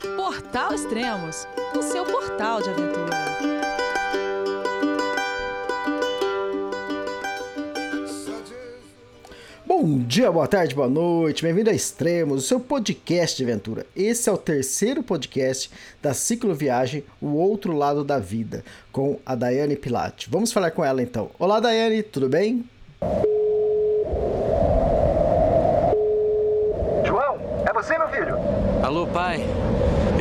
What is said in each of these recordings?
Portal Extremos, o seu portal de aventura. Bom dia, boa tarde, boa noite, bem-vindo a Extremos, o seu podcast de aventura. Esse é o terceiro podcast da Ciclo Viagem, O Outro Lado da Vida, com a Daiane Pilate. Vamos falar com ela então. Olá, Daiane, tudo bem? João, é você, meu filho? Alô, pai. Eu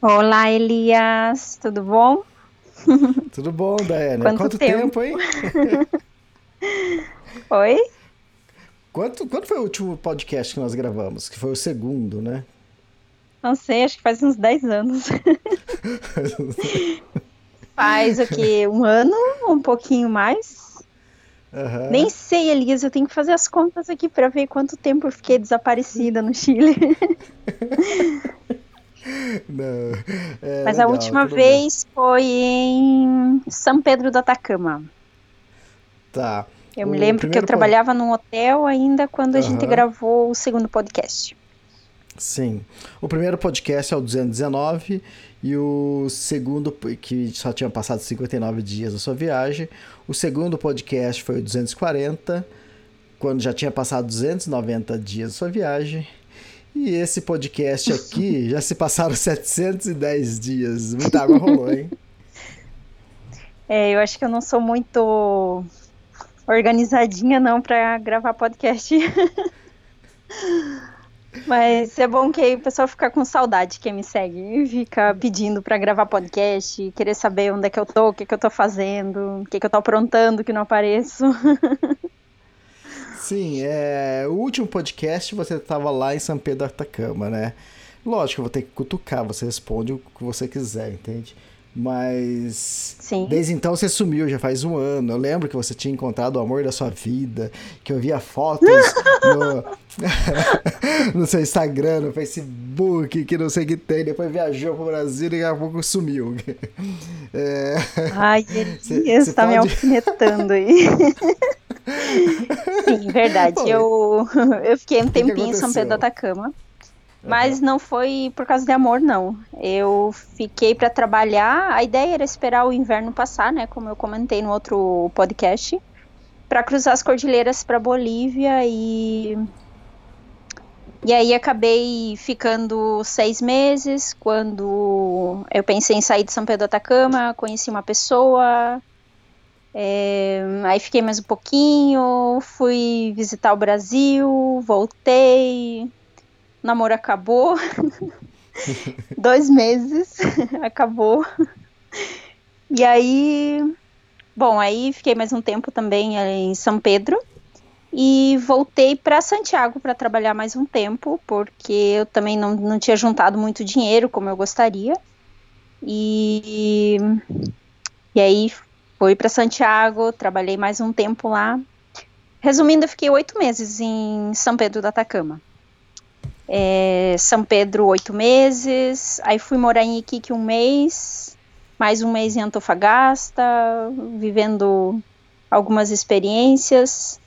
Olá, Elias, tudo bom? Tudo bom, Daiane? Quanto Quanto tempo? tempo, hein? Oi? Quanto, quando foi o último podcast que nós gravamos? Que foi o segundo, né? Não sei, acho que faz uns 10 anos. faz o quê? Um ano? Um pouquinho mais? Aham. Nem sei, Elias, eu tenho que fazer as contas aqui para ver quanto tempo eu fiquei desaparecida no Chile. Não, é Mas a legal, última tudo bem. vez foi em São Pedro do Atacama. Tá. Eu O me lembro que eu pod- trabalhava num hotel ainda quando a gente gravou o segundo podcast. Sim. O primeiro podcast é o 219 e o segundo, que só tinha passado 59 dias da sua viagem. O segundo podcast foi o 240, quando já tinha passado 290 dias da sua viagem. E esse podcast aqui já se passaram 710 dias. Muita água rolou, hein? É, eu acho que eu não sou muito organizadinha não para gravar podcast. Mas é bom que o pessoal fica com saudade quem me segue e fica pedindo para gravar podcast, querer saber onde é que eu tô, o que, que eu tô fazendo, o que, que eu tô aprontando que não apareço. Sim, é, o último podcast você estava lá em São Pedro do Atacama, né? Lógico, eu vou ter que cutucar, você responde o que você quiser, entende? Mas Sim. desde então você sumiu, já faz um ano. Eu lembro que você tinha encontrado o amor da sua vida, que eu via fotos no, no seu Instagram, no Facebook, que não sei o que tem. Depois viajou pro Brasil e daqui a pouco sumiu. É, Ai, Cê- Elias, cê tá me pode- alfinetando aí. Sim, verdade. Eu, eu fiquei um tempinho em São Pedro do? Atacama. Mas não foi por causa de amor, não. Eu fiquei para trabalhar. A ideia era esperar o inverno passar, né? Como eu comentei no outro podcast, para cruzar as cordilheiras para Bolívia e e aí acabei ficando seis meses. Quando eu pensei em sair de São Pedro do Atacama, conheci uma pessoa. É, aí fiquei mais um pouquinho, fui visitar o Brasil, voltei, o namoro acabou. Dois meses, acabou. E aí, bom, aí fiquei mais um tempo também eh, em São Pedro e voltei para Santiago para trabalhar mais um tempo, porque eu também não, não tinha juntado muito dinheiro como eu gostaria. E, e aí fui para Santiago, trabalhei mais um tempo lá. Resumindo, eu fiquei oito meses em São Pedro do Atacama. É, São Pedro, oito meses. Aí fui morar em Iquique um mês, mais um mês em Antofagasta, vivendo algumas experiências.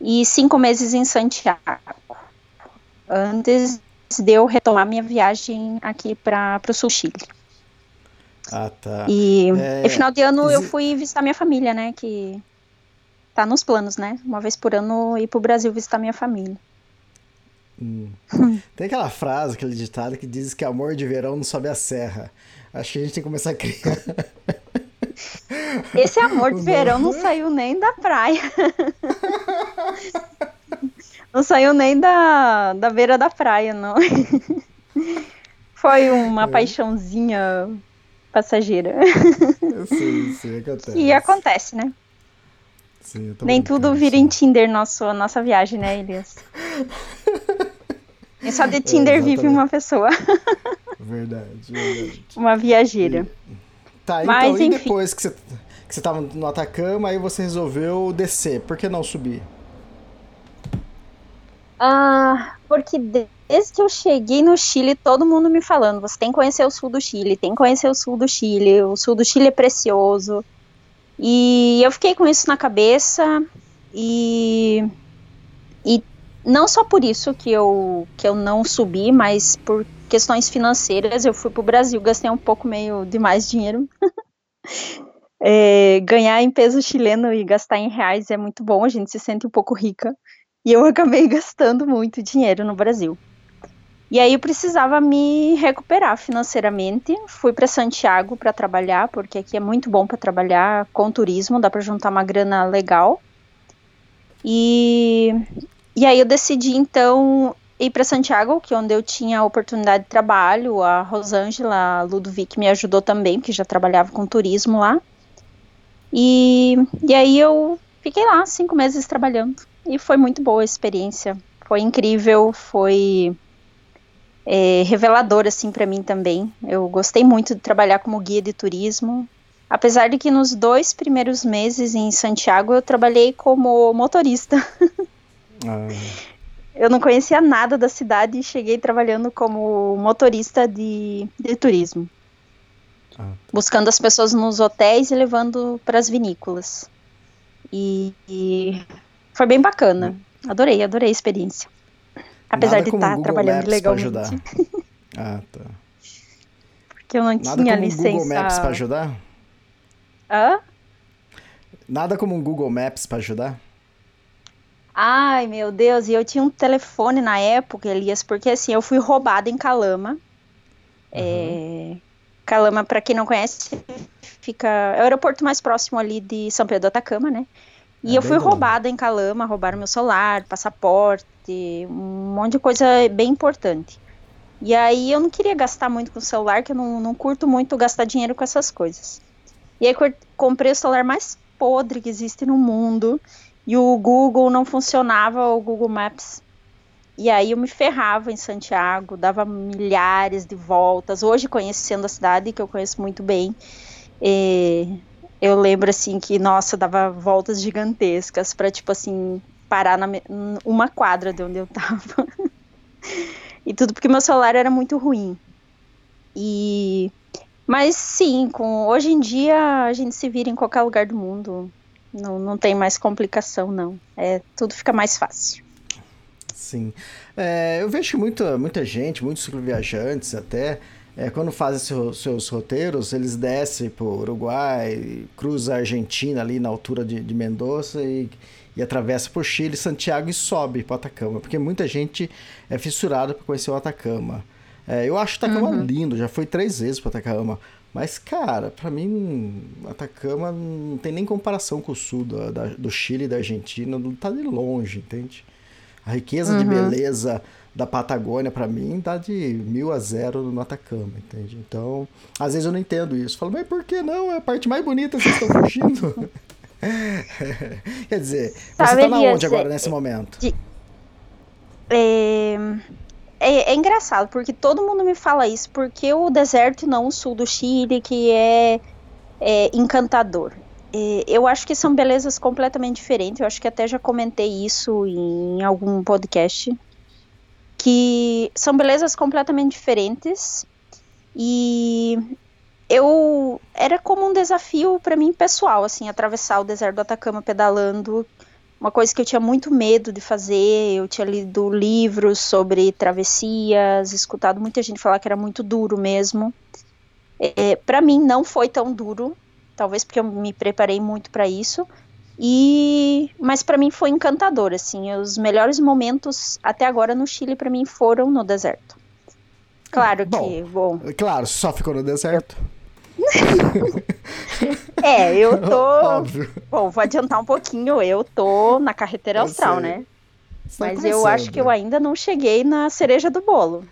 E cinco meses em Santiago. Antes de eu retomar minha viagem aqui para o Sul Chile. Ah, tá. E, É, e final de ano eu fui visitar minha família, né? Que tá nos planos, né? Uma vez por ano ir pro Brasil visitar minha família. Hum. Tem aquela frase, aquele ditado que diz que amor de verão não sobe a serra. Acho que a gente tem que começar a criar. Esse amor de verão não saiu nem da praia. Não saiu nem da, da beira da praia, não. Foi uma É. paixãozinha passageira. sim, sim, acontece. E acontece, né? Sim, Nem tudo vira em. Tinder nosso, nossa viagem, né, Elias? Nem só de Tinder vive exatamente. uma pessoa. Verdade, verdade. Uma viajeira. Tá, Mas, então, e enfim. depois que você, que você tava no Atacama, aí você resolveu descer. Por que não subir? Ah, porque desde que eu cheguei no Chile, todo mundo me falando, você tem que conhecer o sul do Chile, tem que conhecer o sul do Chile, o sul do Chile é precioso. E eu fiquei com isso na cabeça e e não só por isso que eu que eu não subi, mas por questões financeiras, eu fui pro Brasil, gastei um pouco meio demais dinheiro. É, ganhar em peso chileno e gastar em reais é muito bom, a gente se sente um pouco rica. E eu acabei gastando muito dinheiro no Brasil. E aí eu precisava me recuperar financeiramente. Fui para Santiago para trabalhar, porque aqui é muito bom para trabalhar com turismo, dá para juntar uma grana legal. E, e aí eu decidi então ir para Santiago, que é onde eu tinha oportunidade de trabalho. A Rosângela Ludovic me ajudou também, que já trabalhava com turismo lá. E, e aí eu fiquei lá cinco meses trabalhando. E foi muito boa a experiência. Foi incrível, foi é, revelador assim para mim também. Eu gostei muito de trabalhar como guia de turismo. Apesar de que nos dois primeiros meses em Santiago eu trabalhei como motorista. Ah, Eu não conhecia nada da cidade e cheguei trabalhando como motorista de, de turismo. Ah. Buscando as pessoas nos hotéis e levando para as vinícolas. E, e foi bem bacana. Adorei, adorei a experiência. Apesar Nada de estar Google trabalhando Maps legalmente. ajudar. ah, tá. Porque eu não Nada tinha como um licença. Google Maps pra ajudar? Hã? Nada como um Google Maps pra ajudar? Ai, meu Deus, e eu tinha um telefone na época, Elias, porque assim, eu fui roubada em Calama. É, Calama, pra quem não conhece, fica. É o aeroporto mais próximo ali de São Pedro do Atacama, né? E É eu fui lado. roubada em Calama, roubaram meu celular, passaporte, um monte de coisa bem importante. E aí eu não queria gastar muito com o celular, que eu não, não curto muito gastar dinheiro com essas coisas. E aí comprei o celular mais podre que existe no mundo. E o Google não funcionava, o Google Maps. E aí eu me ferrava em Santiago, dava milhares de voltas. Hoje, conhecendo a cidade, que eu conheço muito bem, eh, eu lembro assim que, nossa, dava voltas gigantescas para tipo assim, parar na uma quadra de onde eu tava. e tudo porque meu celular era muito ruim. E mas sim, com hoje em dia a gente se vira em qualquer lugar do mundo. Não, não tem mais complicação, não. É, tudo fica mais fácil. Sim. É, eu vejo muita, muita gente, muitos viajantes até, é, quando fazem seu- seus roteiros, eles descem pro Uruguai, cruza a Argentina ali na altura de, de Mendoza e, e atravessa por Chile, Santiago e sobe para Atacama, porque muita gente é fissurada para conhecer o Atacama. É, eu acho o Atacama lindo, já fui três vezes para Atacama. Mas, cara, pra mim, Atacama não tem nem comparação com o sul da- da- do Chile e da Argentina, não tá de longe, entende? A riqueza de beleza da Patagônia, pra mim, dá de mil a zero no Atacama, entende? Então, às vezes eu não entendo isso. Falo, mas por que não? É a parte mais bonita, vocês estão fugindo. Quer dizer, você tá na onde agora, é- nesse momento? É, é, é engraçado, porque todo mundo me fala isso, porque o deserto e não o sul do Chile, que é, é encantador. É, eu acho que são belezas completamente diferentes, eu acho que até já comentei isso em algum podcast, que são belezas completamente diferentes, e eu era como um desafio para mim pessoal, assim, atravessar o deserto do Atacama pedalando, uma coisa que eu tinha muito medo de fazer. Eu tinha lido livros sobre travessias, escutado muita gente falar que era muito duro mesmo. É, para mim não foi tão duro, talvez porque eu me preparei muito para isso. E mas para mim foi encantador, assim, os melhores momentos até agora no Chile para mim foram no deserto. Claro Bom. que, bom, Claro, só ficou no deserto. é, eu tô, Óbvio. bom, vou adiantar um pouquinho, eu tô na carretera Eu austral, sei. né? Você tá Mas eu acho que eu ainda não cheguei na cereja do bolo.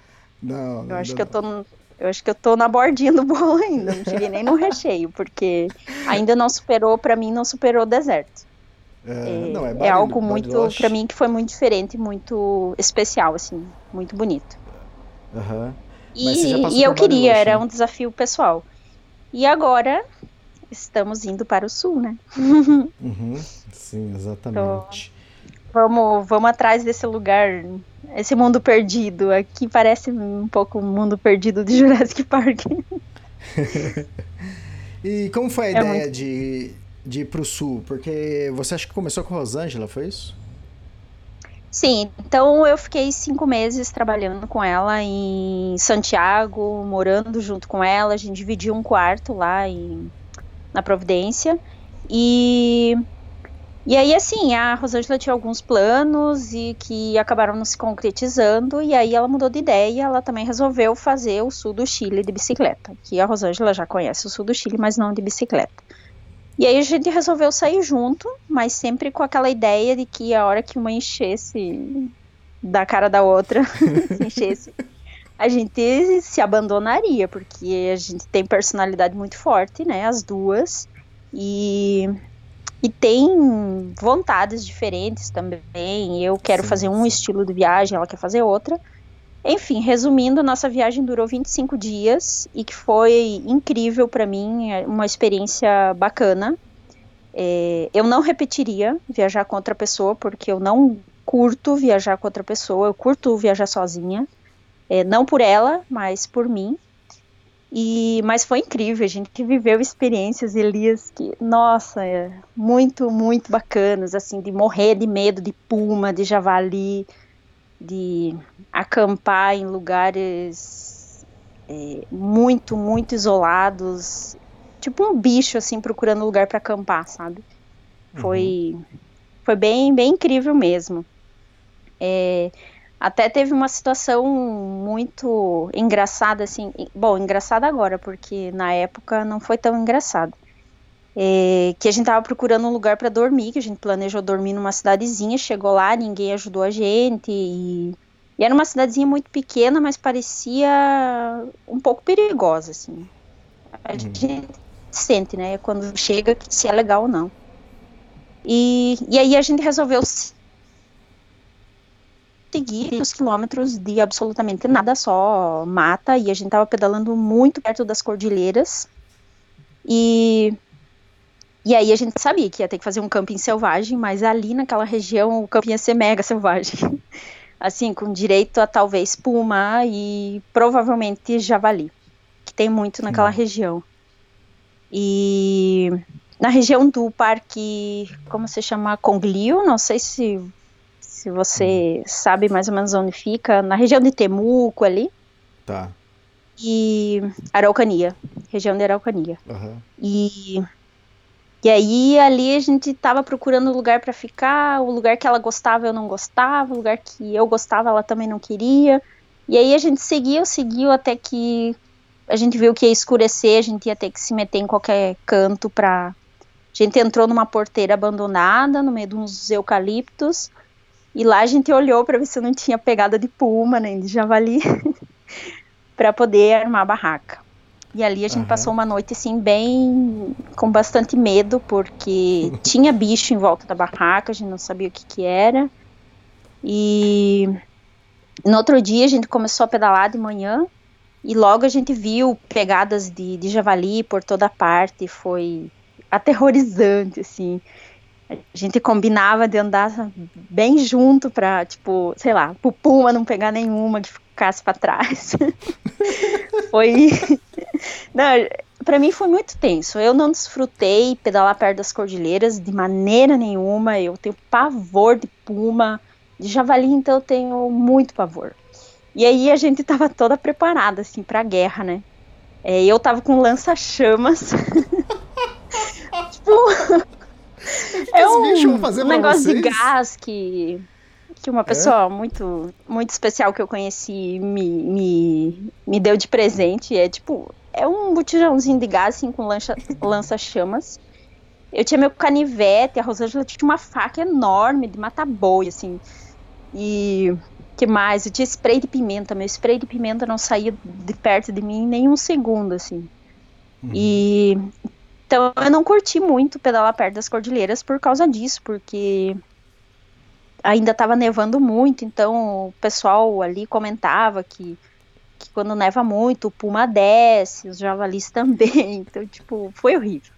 Não, Eu acho ainda que eu tô eu acho que eu tô na bordinha do bolo ainda, não cheguei nem no recheio, porque ainda não superou, pra mim não superou o deserto. É, É, não, é, é algo muito, pra mim que foi muito diferente, muito especial assim, muito bonito. Aham. E, e eu queria, era um desafio pessoal. E agora estamos indo para o sul, né? Uhum, sim, exatamente. Então, vamos, vamos atrás desse lugar, esse mundo perdido. Aqui parece um pouco o mundo perdido de Jurassic Park. e como foi a é ideia muito... de, de ir para o sul? Porque você acha que começou com Rosângela, foi isso? Sim, então eu fiquei cinco meses trabalhando com ela em Santiago, morando junto com ela. A gente dividiu um quarto lá em, na Providência. E, e aí, assim, a Rosângela tinha alguns planos e que acabaram não se concretizando. E aí ela mudou de ideia. Ela também resolveu fazer o sul do Chile de bicicleta. Que a Rosângela já conhece o sul do Chile, mas não de bicicleta. E aí a gente resolveu sair junto, mas sempre com aquela ideia de que a hora que uma enchesse da cara da outra, se enchesse, a gente se abandonaria, porque a gente tem personalidade muito forte, né, as duas, e, e tem vontades diferentes também. Eu quero sim, fazer um estilo de viagem, ela quer fazer outra. Enfim, resumindo, nossa viagem durou 25 dias e que foi incrível para mim, é uma experiência bacana. É, eu não repetiria viajar com outra pessoa, porque eu não curto viajar com outra pessoa, eu curto viajar sozinha. É, não por ela, mas por mim. E, mas foi incrível, a gente viveu experiências, Elias, que, nossa, é muito, muito bacanas, assim, de morrer de medo de puma, de javali, de acampar em lugares é, muito, muito isolados, tipo um bicho assim procurando lugar para acampar, sabe? Uhum. Foi, foi bem, bem incrível mesmo. É, até teve uma situação muito engraçada, assim. Bom, engraçada agora, porque na época não foi tão engraçado. É, que a gente tava procurando um lugar para dormir, que a gente planejou dormir numa cidadezinha, chegou lá, ninguém ajudou a gente e, e, era uma cidadezinha muito pequena, mas parecia um pouco perigosa, assim. A uhum. gente sente, né, quando chega, se é legal ou não. E, e aí a gente resolveu seguir os quilômetros de absolutamente nada, só mata, e a gente tava pedalando muito perto das cordilheiras. E e aí a gente sabia que ia ter que fazer um camping selvagem, mas ali naquela região o camping ia ser mega selvagem. Assim, com direito a talvez puma e provavelmente javali, que tem muito naquela região. E na região do parque, como se chama? Conglio, não sei se, se você sabe mais ou menos onde fica, na região de Temuco ali. Tá. E Araucania, região de Araucania. Uhum. E e aí ali a gente tava procurando lugar para ficar, o lugar que ela gostava eu não gostava, o lugar que eu gostava ela também não queria. E aí a gente seguiu, seguiu até que a gente viu que ia escurecer, a gente ia ter que se meter em qualquer canto pra. A gente entrou numa porteira abandonada no meio de uns eucaliptos. E lá a gente olhou para ver se não tinha pegada de puma nem de javali para poder armar a barraca. E ali a gente uhum. passou uma noite assim bem com bastante medo porque tinha bicho em volta da barraca, a gente não sabia o que que era. E no outro dia a gente começou a pedalar de manhã e logo a gente viu pegadas de, de javali por toda parte, foi aterrorizante assim. A gente combinava de andar bem junto para, tipo, sei lá, puma não pegar nenhuma que ficasse para trás. foi não, para mim foi muito tenso. Eu não desfrutei pedalar perto das cordilheiras de maneira nenhuma. Eu tenho pavor de puma, de javali, então eu tenho muito pavor. E aí a gente tava toda preparada assim para a guerra, né? É, eu tava com lança-chamas. tipo, é um, um negócio de gás que que uma pessoa é? muito muito especial que eu conheci me, me, me deu de presente. É tipo, é um botijãozinho de gás, assim, com lança-chamas. Eu tinha meu canivete, a Rosângela tinha uma faca enorme de matar boi, assim. E que mais? Eu tinha spray de pimenta. Meu spray de pimenta não saía de perto de mim nem um segundo, assim. Uhum. E então eu não curti muito pedalar perto das cordilheiras por causa disso, porque ainda estava nevando muito, então o pessoal ali comentava que que quando neva muito, o puma desce, os javalis também. Então, tipo, foi horrível.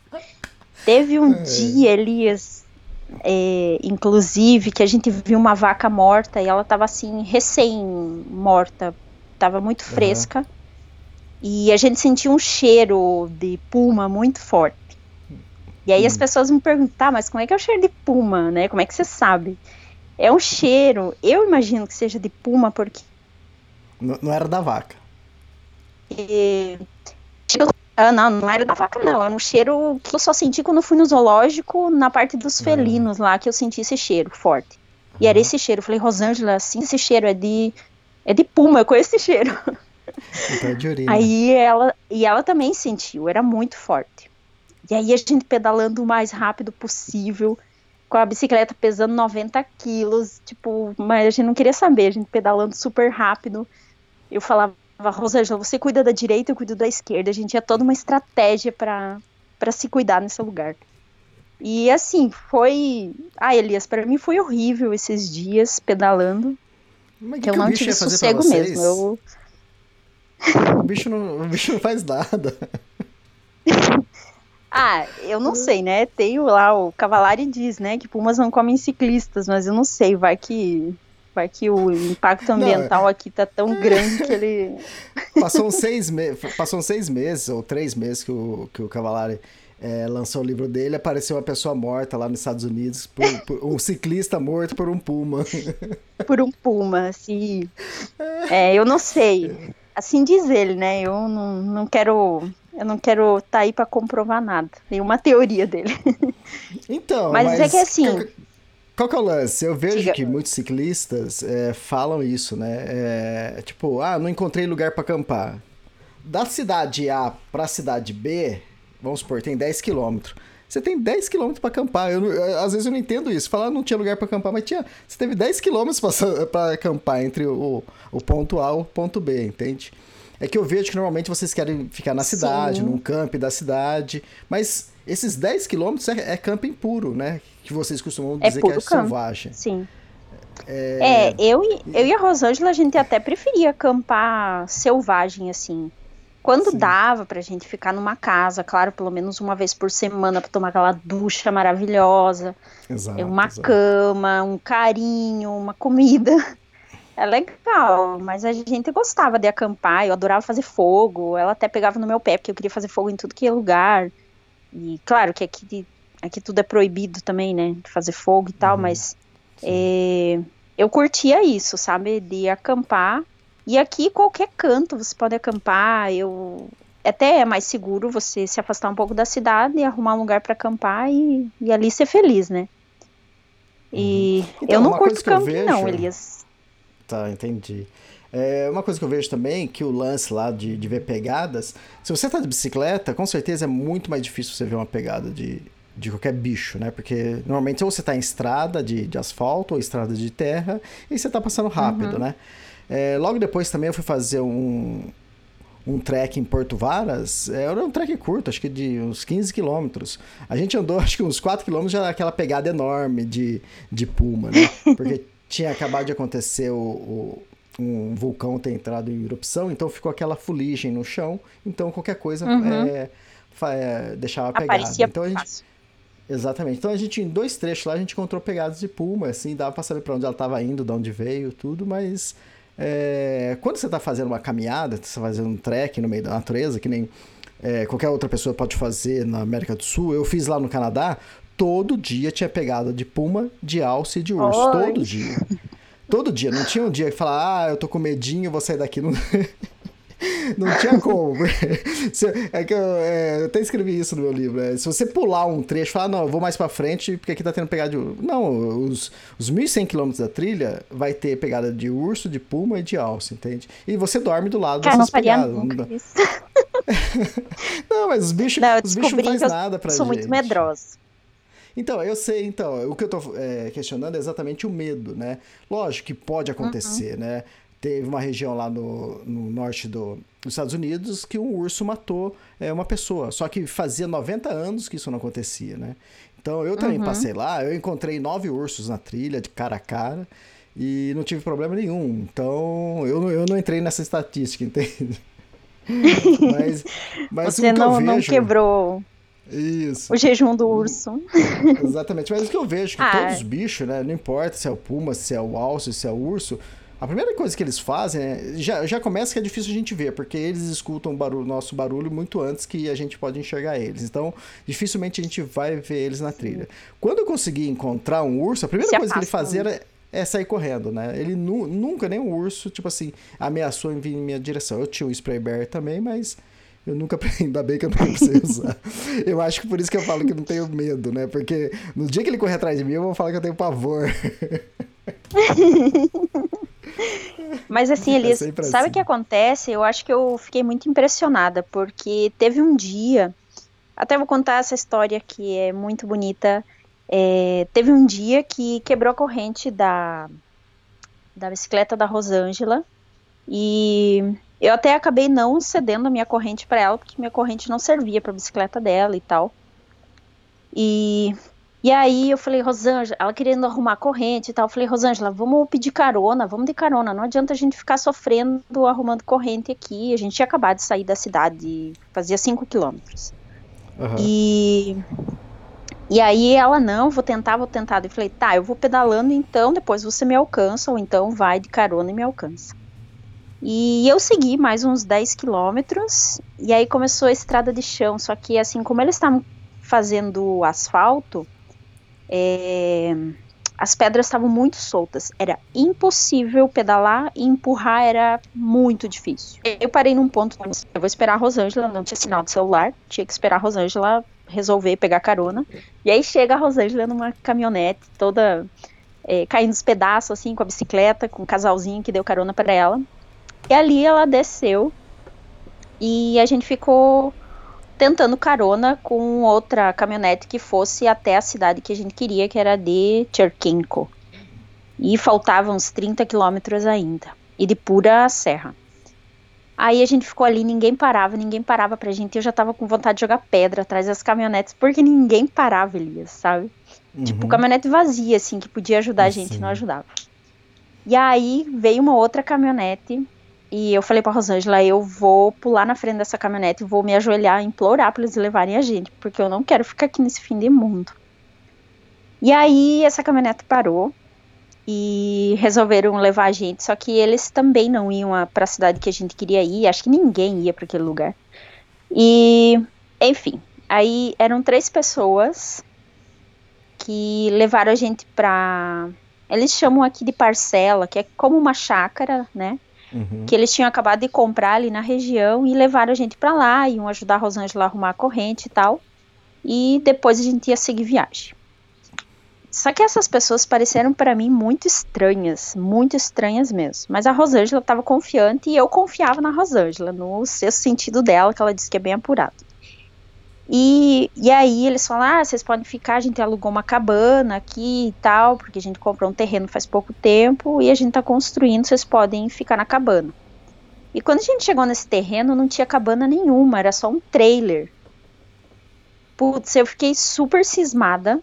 Teve um É. dia, Elias, é, inclusive, que a gente viu uma vaca morta e ela tava assim, recém-morta. Tava muito fresca. E a gente sentiu um cheiro de puma muito forte. E aí as Hum. pessoas me perguntam, tá, mas como é que é o cheiro de puma, né? Como é que você sabe? É um cheiro, eu imagino que seja de puma, porque N- não era da vaca. E- Ah, não, não era da vaca, não. Era um cheiro que eu só senti quando fui no zoológico, na parte dos felinos lá, que eu senti esse cheiro forte. E era esse cheiro. Eu falei, Rosângela, assim, esse cheiro é de. É de puma, conheço esse cheiro. Aí ela. E ela também sentiu, era muito forte. E aí a gente pedalando o mais rápido possível, com a bicicleta pesando 90 quilos, tipo, mas a gente não queria saber, a gente pedalando super rápido. Eu falava, Rosângela, você cuida da direita, eu cuido da esquerda. A gente tinha toda uma estratégia para se cuidar nesse lugar. E assim, foi. Ah, Elias, para mim foi horrível esses dias pedalando. Mas Que eu que não tive sossego mesmo. Eu, O, bicho não, o bicho não faz nada. Ah, eu não sei, né? Tem lá o Cavalari diz, né, que pumas não comem ciclistas, mas eu não sei, vai que vai que o impacto ambiental aqui tá tão grande que ele Passou uns seis, me... Passou seis meses, ou três meses que o, que o Cavalari é, lançou o livro dele, apareceu uma pessoa morta lá nos Estados Unidos, por, por- um ciclista morto por um puma. por um puma, assim. É, eu não sei. Assim diz ele, né? Eu não, não quero eu não quero tá aí pra comprovar nada, nenhuma teoria dele. Então, Mas é que assim- Qual, que é o lance? Eu vejo Diga. que muitos ciclistas é, falam isso, né? É, tipo, ah, não encontrei lugar pra acampar. Da cidade A pra cidade B, vamos supor, tem 10 quilômetros. Você tem 10 quilômetros pra acampar. Eu, eu- às vezes eu não entendo isso. Falar não tinha lugar pra acampar, mas tinha. Você teve 10 quilômetros pra, sa- pra acampar entre o, o ponto A e o ponto B, entende? É que eu vejo que normalmente vocês querem ficar na cidade, Sim. num camping da cidade, mas esses 10 quilômetros é, é camping puro, né? Que vocês costumam É dizer que é puro campo. selvagem. Sim. É, eu, e- eu e a Rosângela, a gente até preferia acampar selvagem, assim. Quando Sim. dava pra gente ficar numa casa, claro, pelo menos uma vez por semana pra tomar aquela ducha maravilhosa, Exato. uma exato. cama, um carinho, uma comida. É legal, mas a gente gostava de acampar, eu adorava fazer fogo, ela até pegava no meu pé, porque eu queria fazer fogo em tudo que é lugar. E claro que aqui, aqui tudo é proibido também, né, de fazer fogo e tal, Uhum. mas é, eu curtia isso, sabe, de acampar. E aqui qualquer canto você pode acampar, eu até é mais seguro você se afastar um pouco da cidade e arrumar um lugar para acampar e, e ali ser feliz, né? E Então, eu não curto camping, não, vejo- Elias. Tá, entendi. É, uma coisa que eu vejo também, que o lance lá de, de ver pegadas, se você tá de bicicleta, com certeza é muito mais difícil você ver uma pegada de, de qualquer bicho, né? Porque normalmente ou você tá em estrada de, de asfalto ou estrada de terra e você tá passando rápido, Uhum. né? É, logo depois também eu fui fazer um, um trek em Porto Varas, é, era um trek curto, acho que de uns 15 quilômetros. A gente andou, acho que uns 4 quilômetros, já era aquela pegada enorme de, de puma, né? Porque tinha acabado de acontecer o, o- um vulcão ter entrado em erupção, então ficou aquela fuligem no chão, então qualquer coisa Uhum. é, é, deixava pegada. Então a gente, fácil. Exatamente. Então a gente, em dois trechos lá, a gente encontrou pegadas de puma, assim, dava pra saber pra onde ela tava indo, de onde veio, tudo, mas é, quando você tá fazendo uma caminhada, você tá fazendo um trek no meio da natureza, que nem é, qualquer outra pessoa pode fazer na América do Sul, eu fiz lá no Canadá, todo dia tinha pegada de puma, de alce e de urso, Oi. todo dia. Todo dia, não tinha um dia que falar, ah, eu tô com medinho, vou sair daqui. Não, não tinha como. É que eu, é, eu até escrevi isso no meu livro. é, se você pular um trecho e falar, não, eu vou mais pra frente porque aqui tá tendo pegada de urso. Não, os, os 1.100 quilômetros da trilha vai ter pegada de urso, de puma e de alce, entende? E você dorme do lado Cara, não dessas faria pegadas. nunca Não, isso. não, mas os bichos, Não, os bichos não faz nada pra sou gente. muito medrosa. Então, eu sei, então, o que eu tô é, questionando é exatamente o medo, né? Lógico que pode acontecer, né? Teve uma região lá no, no norte do, dos Estados Unidos que um urso matou é, uma pessoa. Só que fazia 90 anos que isso não acontecia, né? Então eu também passei lá, eu encontrei nove ursos na trilha, de cara a cara. e não tive problema nenhum. Então, eu, eu não entrei nessa estatística, entende? mas, mas Você não, vejo... não quebrou isso. O jejum do urso. Exatamente. Mas o que eu vejo que ah. todos os bichos, né? Não importa se é o puma, se é o alce, se é o urso. A primeira coisa que eles fazem é, já, já começa que é difícil a gente ver, porque eles escutam o barulho, nosso barulho muito antes que a gente pode enxergar eles. Então, dificilmente a gente vai ver eles na trilha. Quando eu consegui encontrar um urso, a primeira se coisa que ele fazia era, é sair correndo, né? Ele nu, nunca, nem um urso, tipo assim, ameaçou em vir em minha direção. Eu tinha o um spray bear também, mas eu nunca, ainda bem que eu não precisei usar. eu acho que por isso que eu falo que não tenho medo, né? Porque no dia que ele correr atrás de mim, eu vou falar que eu tenho pavor. Mas assim, Elias, é sabe o que acontece? Eu acho que eu fiquei muito impressionada, porque teve um dia, até vou contar essa história que é muito bonita. É, teve um dia que quebrou a corrente da, da bicicleta da Rosângela e eu até acabei não cedendo a minha corrente para ela, porque minha corrente não servia para bicicleta dela e tal. E, e aí eu falei, Rosângela, ela querendo arrumar corrente e tal, eu falei, Rosângela, vamos pedir carona, vamos de carona, não adianta a gente ficar sofrendo arrumando corrente aqui. A gente tinha acabado de sair da cidade, fazia 5 quilômetros. Uhum. E, e aí ela, não, vou tentar, vou tentar. Eu falei, tá, eu vou pedalando então, depois você me alcança, ou então vai de carona e me alcança. E eu segui mais uns 10 quilômetros, e aí começou a estrada de chão. Só que, assim, como eles estavam fazendo asfalto, é, as pedras estavam muito soltas. Era impossível pedalar e empurrar era muito difícil. Eu parei num ponto, eu vou esperar a Rosângela, não tinha sinal de celular, tinha que esperar a Rosângela resolver pegar carona. E aí chega a Rosângela numa caminhonete toda é, caindo os pedaços, assim, com a bicicleta, com o um casalzinho que deu carona para ela. E ali ela desceu e a gente ficou tentando carona com outra caminhonete que fosse até a cidade que a gente queria, que era de Cherkinko. E faltavam uns 30 quilômetros ainda, e de pura serra. Aí a gente ficou ali, ninguém parava, ninguém parava pra gente. Eu já tava com vontade de jogar pedra atrás das caminhonetes, porque ninguém parava, Elias, sabe? Uhum. Tipo, caminhonete vazia, assim, que podia ajudar a gente, não ajudava. E aí veio uma outra caminhonete e eu falei pra Rosângela, eu vou pular na frente dessa caminhonete e vou me ajoelhar, implorar pra eles levarem a gente, porque eu não quero ficar aqui nesse fim de mundo. E aí essa caminhonete parou e resolveram levar a gente, só que eles também não iam para a cidade que a gente queria ir, acho que ninguém ia para aquele lugar. E, enfim, aí eram três pessoas que levaram a gente pra. Eles chamam aqui de parcela, que é como uma chácara, né? Uhum. Que eles tinham acabado de comprar ali na região e levaram a gente para lá, iam ajudar a Rosângela a arrumar a corrente e tal. E depois a gente ia seguir viagem. Só que essas pessoas pareceram para mim muito estranhas, muito estranhas mesmo. Mas a Rosângela estava confiante e eu confiava na Rosângela, no sexto sentido dela, que ela disse que é bem apurado. E, e aí eles falaram, ah, vocês podem ficar, a gente alugou uma cabana aqui e tal, porque a gente comprou um terreno faz pouco tempo e a gente tá construindo, vocês podem ficar na cabana. E quando a gente chegou nesse terreno, não tinha cabana nenhuma, era só um trailer. Putz, eu fiquei super cismada.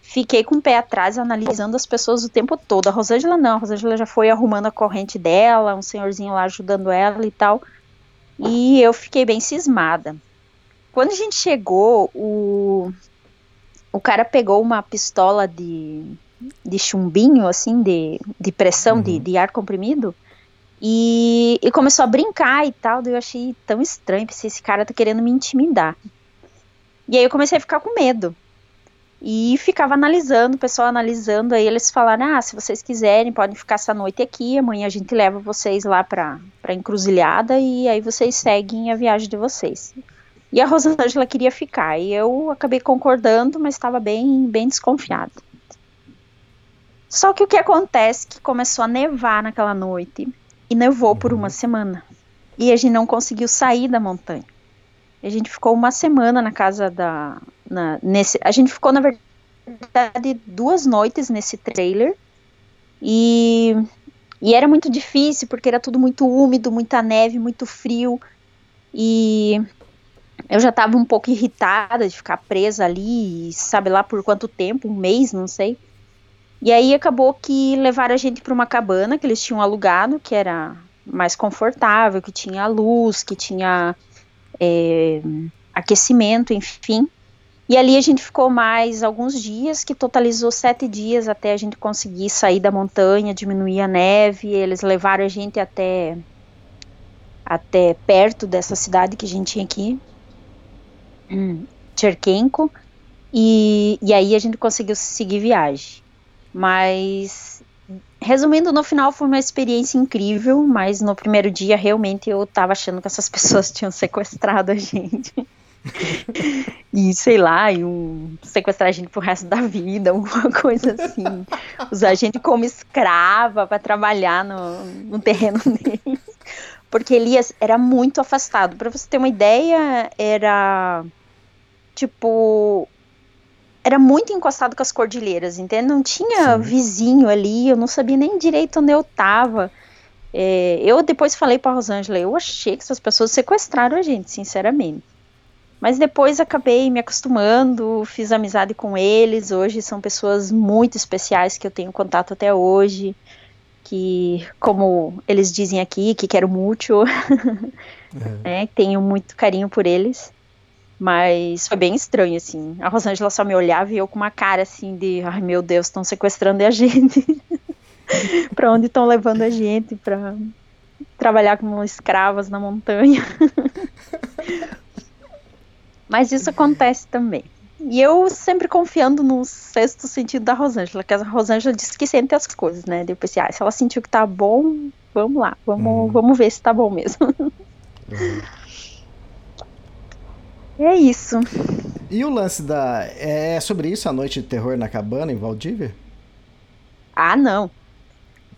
Fiquei com o pé atrás, analisando as pessoas o tempo todo. A Rosângela não, a Rosângela já foi arrumando a corrente dela, um senhorzinho lá ajudando ela e tal. E eu fiquei bem cismada. Quando a gente chegou, o, o cara pegou uma pistola de, de chumbinho, assim, de, de pressão, uhum. de, de ar comprimido, e, e, começou a brincar e tal. Daí eu achei tão estranho, pensei, esse cara tá querendo me intimidar. E aí eu comecei a ficar com medo. E ficava analisando, o pessoal analisando, aí eles falaram, ah, se vocês quiserem, podem ficar essa noite aqui, amanhã a gente leva vocês lá pra, pra encruzilhada e aí vocês seguem a viagem de vocês. E a Rosângela queria ficar. E eu acabei concordando, mas estava bem, bem desconfiada. Só que o que acontece é que começou a nevar naquela noite. E nevou por uma semana. E a gente não conseguiu sair da montanha. A gente ficou uma semana na casa da. Na, nesse, a gente ficou, na verdade, duas noites nesse trailer. E, e era muito difícil, porque era tudo muito úmido, muita neve, muito frio. E eu já estava um pouco irritada de ficar presa ali, sabe lá por quanto tempo, um mês, não sei. E aí acabou que levaram a gente para uma cabana que eles tinham alugado, que era mais confortável, que tinha luz, que tinha é, aquecimento, enfim. E ali a gente ficou mais alguns dias, que totalizou sete dias até a gente conseguir sair da montanha, diminuir a neve. Eles levaram a gente até até perto dessa cidade que a gente tinha aqui, Cherkenko, e, e aí a gente conseguiu seguir viagem. Mas, resumindo, no final foi uma experiência incrível, mas no primeiro dia realmente eu tava achando que essas pessoas tinham sequestrado a gente. e sei lá, e um, sequestrar a gente pro resto da vida, alguma coisa assim. Usar a gente como escrava para trabalhar no, no terreno deles. Porque Elias era muito afastado. Para você ter uma ideia, era tipo era muito encostado com as cordilheiras, entende? Não tinha Sim. vizinho ali, eu não sabia nem direito onde eu tava. É, eu depois falei para Rosângela, eu achei que essas pessoas sequestraram a gente, sinceramente. Mas depois acabei me acostumando, fiz amizade com eles. Hoje são pessoas muito especiais que eu tenho contato até hoje. Que, como eles dizem aqui, que quero muito. é. tenho muito carinho por eles. Mas foi bem estranho, assim. A Rosângela só me olhava e eu com uma cara assim de ai meu Deus, estão sequestrando a gente. para onde estão levando a gente para trabalhar como escravas na montanha. Mas isso acontece também. E eu sempre confiando no sexto sentido da Rosângela, que a Rosângela disse que sente as coisas, né? Depois, assim, ah, se ela sentiu que tá bom, vamos lá, vamos, uhum. vamos ver se tá bom mesmo. Uhum. É isso. E o lance da. É sobre isso a noite de terror na cabana em Valdívia? Ah, não.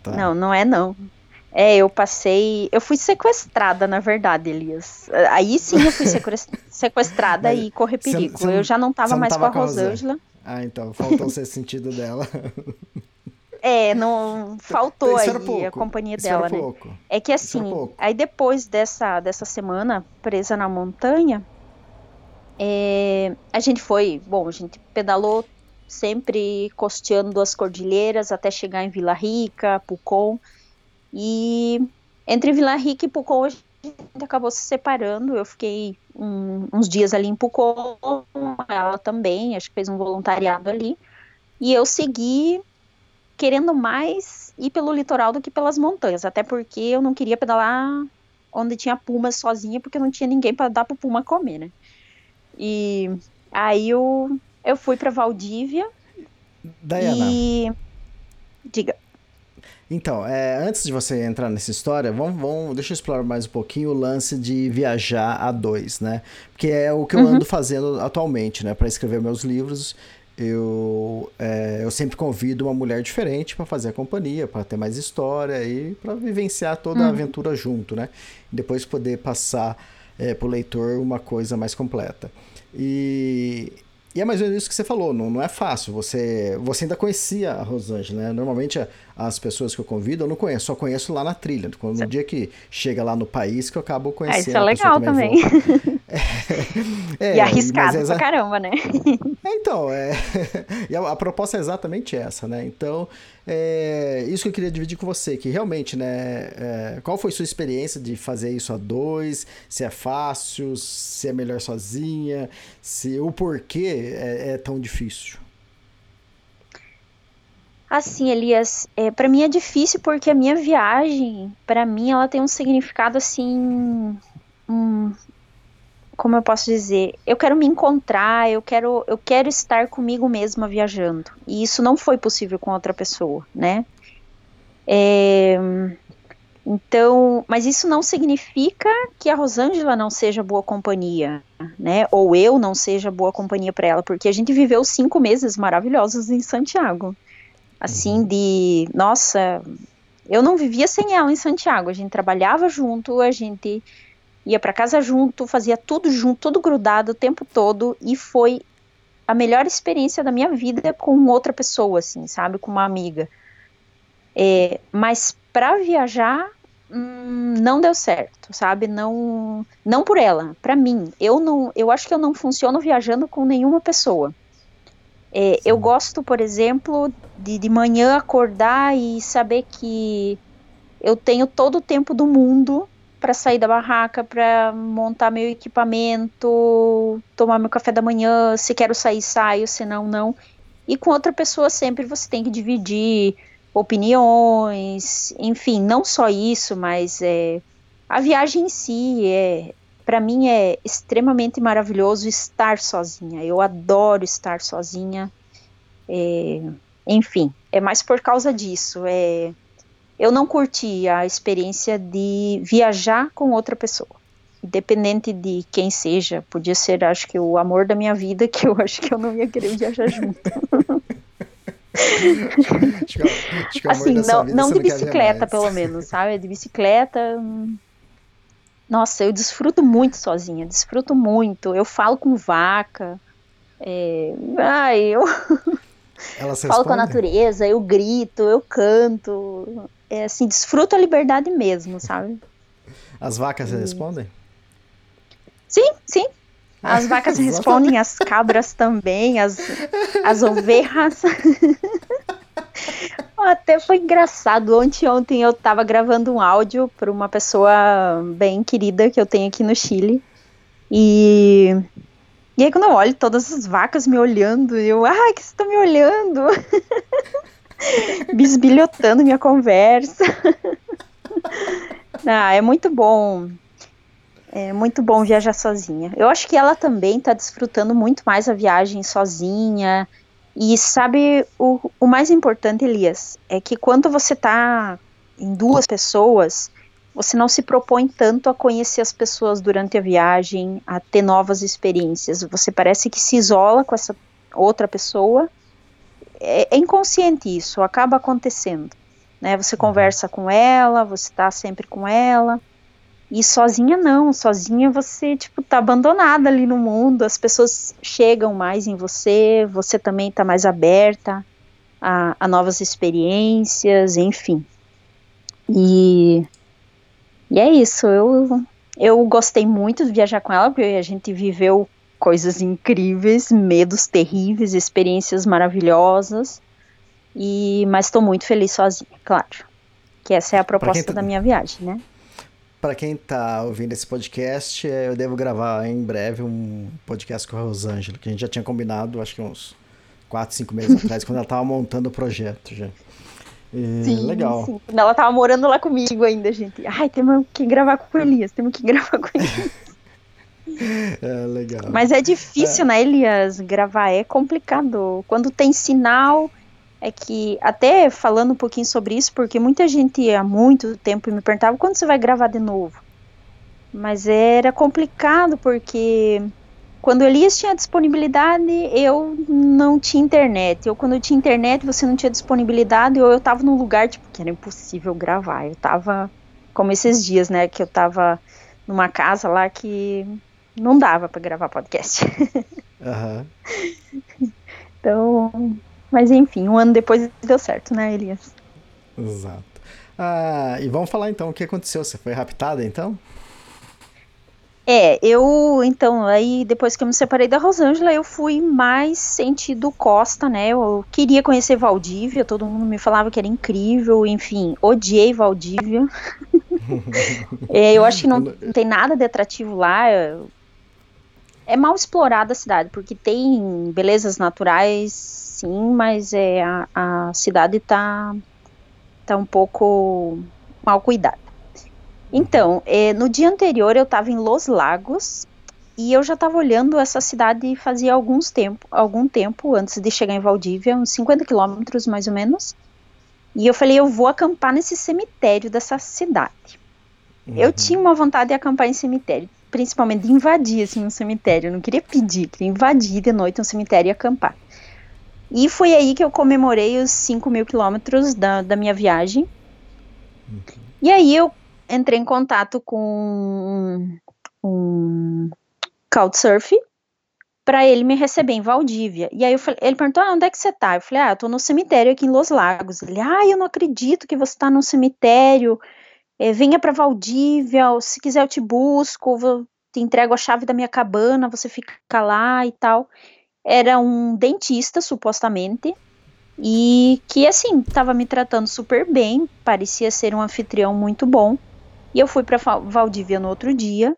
Tá. Não, não é não. É, eu passei. Eu fui sequestrada, na verdade, Elias. Aí sim eu fui sequestrada e correr perigo. Você, você, eu já não tava mais com a Rosângela. Ah, então, faltou ser sentido dela. É, não faltou aí pouco. a companhia dela, né? Pouco. É que assim, aí depois dessa, dessa semana presa na montanha, é, a gente foi, bom, a gente pedalou sempre costeando as cordilheiras até chegar em Vila Rica, Pucon. E entre Vila Rica e Pucon a gente acabou se separando. Eu fiquei um, uns dias ali em Pucon, ela também, acho que fez um voluntariado ali. E eu segui querendo mais ir pelo litoral do que pelas montanhas, até porque eu não queria pedalar onde tinha puma sozinha, porque não tinha ninguém para dar pro puma comer, né? E aí eu, eu fui para Valdívia. Diana. E. Diga. Então, é, antes de você entrar nessa história, vamos, vamos, deixa eu explorar mais um pouquinho o lance de viajar a dois, né? Porque é o que eu uhum. ando fazendo atualmente, né? Para escrever meus livros, eu, é, eu sempre convido uma mulher diferente para fazer a companhia, para ter mais história e para vivenciar toda uhum. a aventura junto, né? E depois poder passar é, para o leitor uma coisa mais completa. E, e é mais ou menos isso que você falou, não, não é fácil. Você, você ainda conhecia a Rosângela, né? Normalmente as pessoas que eu convido eu não conheço, só conheço lá na trilha. No Sim. dia que chega lá no país que eu acabo conhecendo. É, isso é legal também. também. é, e arriscado é pra caramba, né? É, então, é... e a, a, proposta é exatamente essa, né? Então, é isso que eu queria dividir com você, que realmente, né? É, qual foi sua experiência de fazer isso a dois? Se é fácil, se é melhor sozinha, se o porquê é, é tão difícil? Assim, Elias, é, para mim é difícil porque a minha viagem, para mim, ela tem um significado assim, um, como eu posso dizer, eu quero me encontrar, eu quero, eu quero estar comigo mesma viajando. E isso não foi possível com outra pessoa, né? É, então, mas isso não significa que a Rosângela não seja boa companhia, né? Ou eu não seja boa companhia para ela, porque a gente viveu cinco meses maravilhosos em Santiago. Assim, de, nossa, eu não vivia sem ela em Santiago. A gente trabalhava junto, a gente ia para casa junto, fazia tudo junto, tudo grudado o tempo todo e foi a melhor experiência da minha vida com outra pessoa, assim, sabe, com uma amiga. É, mas para viajar hum, não deu certo, sabe? Não, não por ela, para mim. Eu não, eu acho que eu não funciono viajando com nenhuma pessoa. É, eu gosto, por exemplo, de, de manhã acordar e saber que eu tenho todo o tempo do mundo para sair da barraca, para montar meu equipamento, tomar meu café da manhã. Se quero sair, saio, se não, não. E com outra pessoa sempre você tem que dividir opiniões, enfim, não só isso, mas é, a viagem em si é, para mim é extremamente maravilhoso estar sozinha. Eu adoro estar sozinha. É, enfim, é mais por causa disso. É, eu não curti a experiência de viajar com outra pessoa. Independente de quem seja, podia ser, acho que, o amor da minha vida, que eu acho que eu não ia querer viajar junto. acho que, acho que assim, não, não de bicicleta, pelo menos, sabe? De bicicleta. Hum, nossa, eu desfruto muito sozinha, desfruto muito. Eu falo com vaca. É... Ai, eu. falo com a natureza, eu grito, eu canto. É assim, desfruto a liberdade mesmo, sabe? As vacas e... respondem? Sim, sim. As vacas respondem, as cabras também, as, as ovelhas. Até foi engraçado. Ontem, ontem eu tava gravando um áudio para uma pessoa bem querida que eu tenho aqui no Chile. E, e aí quando eu olho todas as vacas me olhando, eu, ah, que você tá me olhando? Bisbilhotando minha conversa. ah, é muito bom é muito bom viajar sozinha. Eu acho que ela também está desfrutando muito mais a viagem sozinha. E sabe, o, o mais importante, Elias, é que quando você está em duas pessoas, você não se propõe tanto a conhecer as pessoas durante a viagem, a ter novas experiências. Você parece que se isola com essa outra pessoa. É, é inconsciente isso, acaba acontecendo. Né? Você conversa com ela, você está sempre com ela. E sozinha não, sozinha você, tipo, tá abandonada ali no mundo, as pessoas chegam mais em você, você também tá mais aberta a, a novas experiências, enfim. E, e é isso, eu, eu gostei muito de viajar com ela, porque a gente viveu coisas incríveis, medos terríveis, experiências maravilhosas, e mas estou muito feliz sozinha, claro. Que essa é a proposta tá... da minha viagem, né? Para quem tá ouvindo esse podcast, é, eu devo gravar em breve um podcast com a Rosângela, que a gente já tinha combinado, acho que uns 4, 5 meses atrás, quando ela tava montando o projeto já. E, sim, legal. Sim. Quando ela tava morando lá comigo ainda, gente. Ai, temos que gravar com o Elias, temos que gravar com ele. é, legal. Mas é difícil, é. né, Elias? Gravar é complicado. Quando tem sinal é que, até falando um pouquinho sobre isso, porque muita gente há muito tempo me perguntava quando você vai gravar de novo. Mas era complicado, porque quando o Elias tinha disponibilidade, eu não tinha internet. Ou quando eu tinha internet, você não tinha disponibilidade, ou eu tava num lugar, tipo, que era impossível gravar. Eu tava, como esses dias, né, que eu tava numa casa lá que não dava para gravar podcast. Uhum. então, mas enfim, um ano depois deu certo, né, Elias? Exato. Ah, e vamos falar então o que aconteceu. Você foi raptada então? É, eu, então, aí depois que eu me separei da Rosângela, eu fui mais sentido Costa, né? Eu queria conhecer Valdívia, todo mundo me falava que era incrível, enfim, odiei Valdívia. é, eu acho que não, não tem nada de atrativo lá. É mal explorada a cidade, porque tem belezas naturais sim, mas é, a, a cidade está tá um pouco mal cuidada. Então, é, no dia anterior eu estava em Los Lagos e eu já estava olhando essa cidade fazia alguns tempo, algum tempo antes de chegar em Valdívia, uns 50 quilômetros mais ou menos. E eu falei, eu vou acampar nesse cemitério dessa cidade. Uhum. Eu tinha uma vontade de acampar em cemitério, principalmente de invadir assim, um cemitério. Eu não queria pedir, queria invadir de noite um cemitério e acampar. E foi aí que eu comemorei os 5 mil quilômetros da, da minha viagem. Uhum. E aí eu entrei em contato com um, um Couchsurf para ele me receber em Valdívia. E aí eu falei, ele perguntou, ah, onde é que você tá? Eu falei, ah, eu tô no cemitério aqui em Los Lagos. Ele, ah, eu não acredito que você tá no cemitério. É, venha para Valdívia, se quiser eu te busco, eu te entrego a chave da minha cabana, você fica lá e tal. era um dentista, supostamente, e que, assim, estava me tratando super bem, parecia ser um anfitrião muito bom. E eu fui para Valdívia no outro dia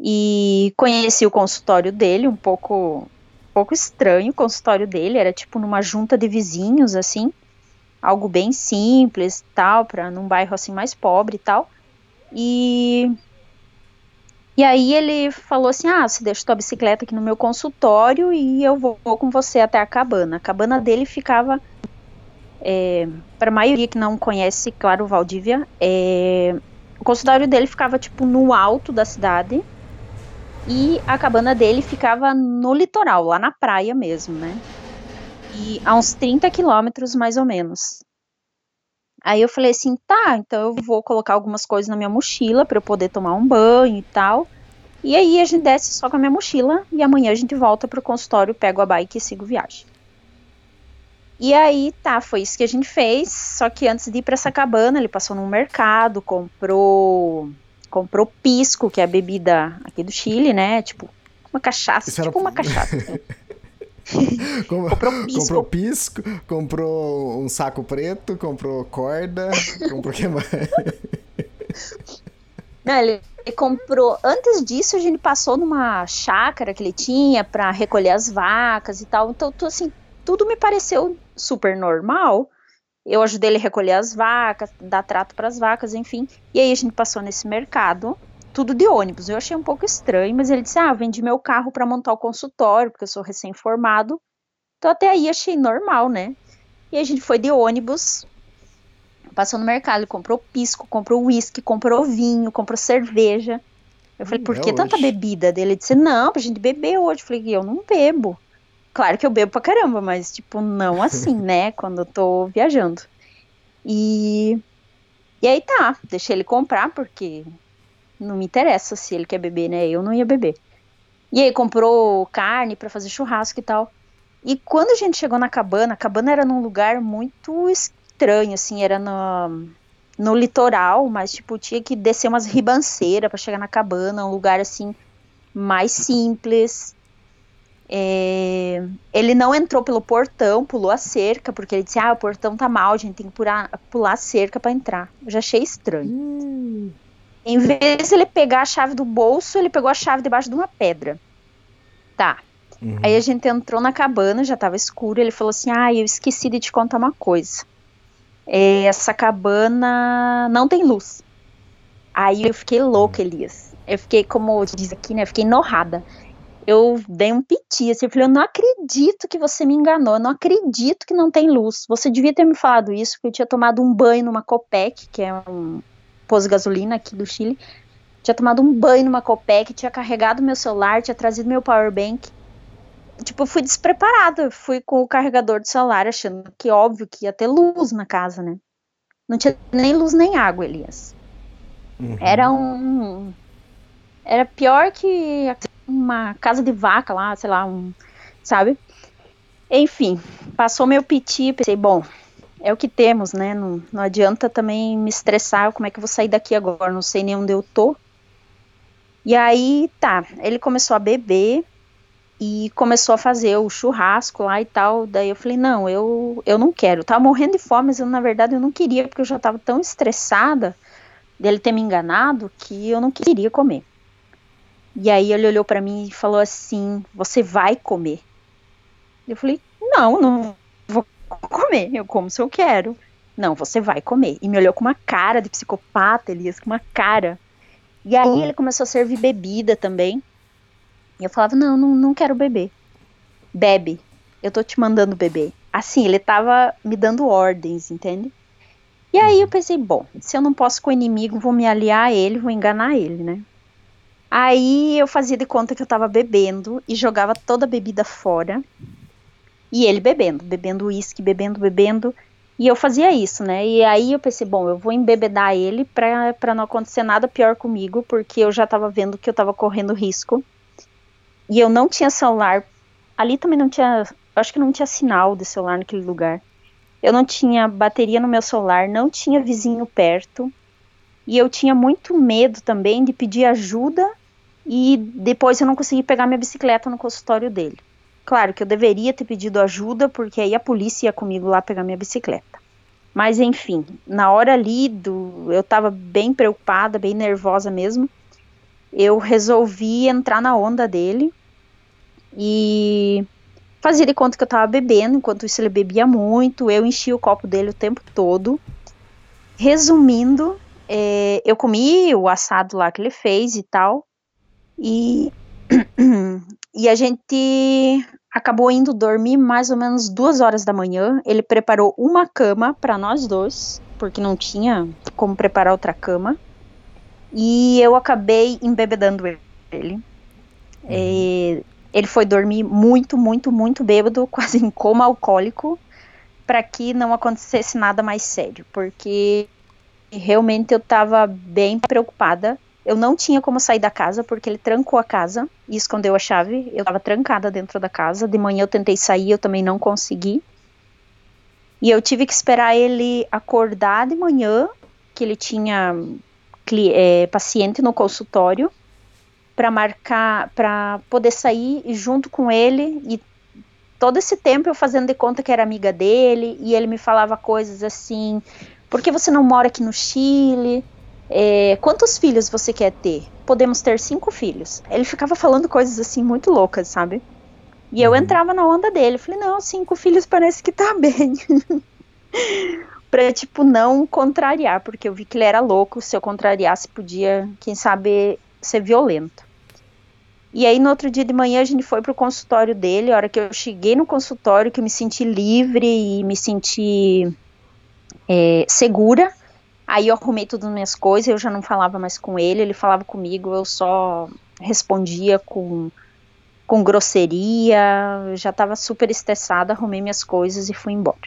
e conheci o consultório dele, um pouco, um pouco estranho o consultório dele, era tipo numa junta de vizinhos, assim, algo bem simples, tal, para num bairro assim mais pobre e tal. E e aí ele falou assim: "Ah, você deixa tua bicicleta aqui no meu consultório e eu vou, com você até a cabana". A cabana dele ficava é, para a maioria que não conhece, claro, Valdívia, é, o consultório dele ficava tipo no alto da cidade e a cabana dele ficava no litoral, lá na praia mesmo, né? E a uns 30 quilômetros mais ou menos. Aí eu falei assim, tá, então eu vou colocar algumas coisas na minha mochila para eu poder tomar um banho e tal. E aí a gente desce só com a minha mochila e amanhã a gente volta pro consultório, pego a bike e sigo viagem. E aí, tá, foi isso que a gente fez. Só que antes de ir para essa cabana, ele passou num mercado, comprou comprou pisco, que é a bebida aqui do Chile, né? Tipo, uma cachaça, Isso tipo era... uma cachaça. comprou pisco. Comprou pisco, comprou um saco preto, comprou corda, comprou o que mais? Não, ele, ele, comprou. Antes disso, a gente passou numa chácara que ele tinha para recolher as vacas e tal. Então, assim, tudo me pareceu super normal. Eu ajudei ele a recolher as vacas, dar trato para as vacas, enfim. E aí a gente passou nesse mercado, tudo de ônibus. Eu achei um pouco estranho, mas ele disse: Ah, vendi meu carro para montar o consultório, porque eu sou recém-formado. Então até aí achei normal, né? E a gente foi de ônibus, passou no mercado, comprou pisco, comprou uísque, comprou vinho, comprou cerveja. Eu falei, por é que tanta bebida? Dele disse, não, pra gente beber hoje. Eu falei, eu não bebo. Claro que eu bebo pra caramba, mas, tipo, não assim, né? Quando eu tô viajando. E. E aí tá, deixei ele comprar, porque não me interessa se ele quer beber, né? Eu não ia beber. E aí comprou carne para fazer churrasco e tal. E quando a gente chegou na cabana, a cabana era num lugar muito estranho, assim, era no, no litoral, mas tipo, tinha que descer umas ribanceiras para chegar na cabana, um lugar assim mais simples. É, ele não entrou pelo portão, pulou a cerca, porque ele disse: Ah, o portão tá mal, a gente tem que pular, pular a cerca para entrar. Eu já achei estranho. Hum. Em vez de ele pegar a chave do bolso, ele pegou a chave debaixo de uma pedra. Tá. Uhum. Aí a gente entrou na cabana, já tava escuro. Ele falou assim: Ah, eu esqueci de te contar uma coisa. É, essa cabana não tem luz. Aí eu fiquei louca, Elias. Eu fiquei, como diz aqui, né? Eu fiquei norrada eu dei um piti, assim, eu falei, eu não acredito que você me enganou, eu não acredito que não tem luz. Você devia ter me falado isso, porque eu tinha tomado um banho numa Copec, que é um posto de gasolina aqui do Chile. Tinha tomado um banho numa Copec, tinha carregado meu celular, tinha trazido meu power bank. Tipo, eu fui despreparada, fui com o carregador do celular, achando que óbvio que ia ter luz na casa, né? Não tinha nem luz nem água, Elias. Uhum. Era um. Era pior que uma casa de vaca lá, sei lá, um, sabe? Enfim, passou meu piti, pensei, bom, é o que temos, né? Não, não adianta também me estressar, como é que eu vou sair daqui agora? Não sei nem onde eu tô. E aí, tá, ele começou a beber e começou a fazer o churrasco lá e tal. Daí eu falei, não, eu, eu não quero. Eu tava morrendo de fome, mas eu, na verdade eu não queria, porque eu já tava tão estressada dele ter me enganado que eu não queria comer. E aí ele olhou para mim e falou assim: Você vai comer? Eu falei: Não, não comer. Eu como se eu quero. Não, você vai comer. E me olhou com uma cara de psicopata, Elias, com uma cara. E aí ele começou a servir bebida também. E eu falava: Não, não, não quero beber. Bebe. Eu tô te mandando beber. Assim, ele tava me dando ordens, entende? E aí eu pensei: Bom, se eu não posso com o inimigo, vou me aliar a ele, vou enganar ele, né? Aí eu fazia de conta que eu tava bebendo e jogava toda a bebida fora. E ele bebendo, bebendo uísque, bebendo, bebendo. E eu fazia isso, né? E aí eu pensei, bom, eu vou embebedar ele pra não acontecer nada pior comigo, porque eu já tava vendo que eu tava correndo risco. E eu não tinha celular. Ali também não tinha. Acho que não tinha sinal de celular naquele lugar. Eu não tinha bateria no meu celular, não tinha vizinho perto. E eu tinha muito medo também de pedir ajuda e depois eu não consegui pegar minha bicicleta no consultório dele. Claro que eu deveria ter pedido ajuda, porque aí a polícia ia comigo lá pegar minha bicicleta. Mas enfim, na hora ali do, eu tava bem preocupada, bem nervosa mesmo. Eu resolvi entrar na onda dele e fazia de conta que eu tava bebendo, enquanto isso ele bebia muito, eu enchi o copo dele o tempo todo. Resumindo, é, eu comi o assado lá que ele fez e tal, e, e a gente acabou indo dormir mais ou menos duas horas da manhã. Ele preparou uma cama para nós dois, porque não tinha como preparar outra cama. E eu acabei embebedando ele. Uhum. E ele foi dormir muito, muito, muito bêbado, quase em coma alcoólico, para que não acontecesse nada mais sério, porque realmente eu estava bem preocupada eu não tinha como sair da casa porque ele trancou a casa e escondeu a chave. Eu estava trancada dentro da casa. De manhã eu tentei sair, eu também não consegui. E eu tive que esperar ele acordar de manhã, que ele tinha é, paciente no consultório, para marcar, para poder sair junto com ele. E todo esse tempo eu fazendo de conta que era amiga dele, e ele me falava coisas assim: por que você não mora aqui no Chile? É, quantos filhos você quer ter? Podemos ter cinco filhos. Ele ficava falando coisas assim muito loucas, sabe? E eu uhum. entrava na onda dele. Falei, não, cinco filhos parece que tá bem. pra, tipo, não contrariar, porque eu vi que ele era louco. Se eu contrariasse, podia, quem sabe, ser violento. E aí, no outro dia de manhã, a gente foi pro consultório dele. A hora que eu cheguei no consultório, que eu me senti livre e me senti é, segura, Aí eu arrumei todas as minhas coisas, eu já não falava mais com ele, ele falava comigo, eu só respondia com, com grosseria, já estava super estressada, arrumei minhas coisas e fui embora.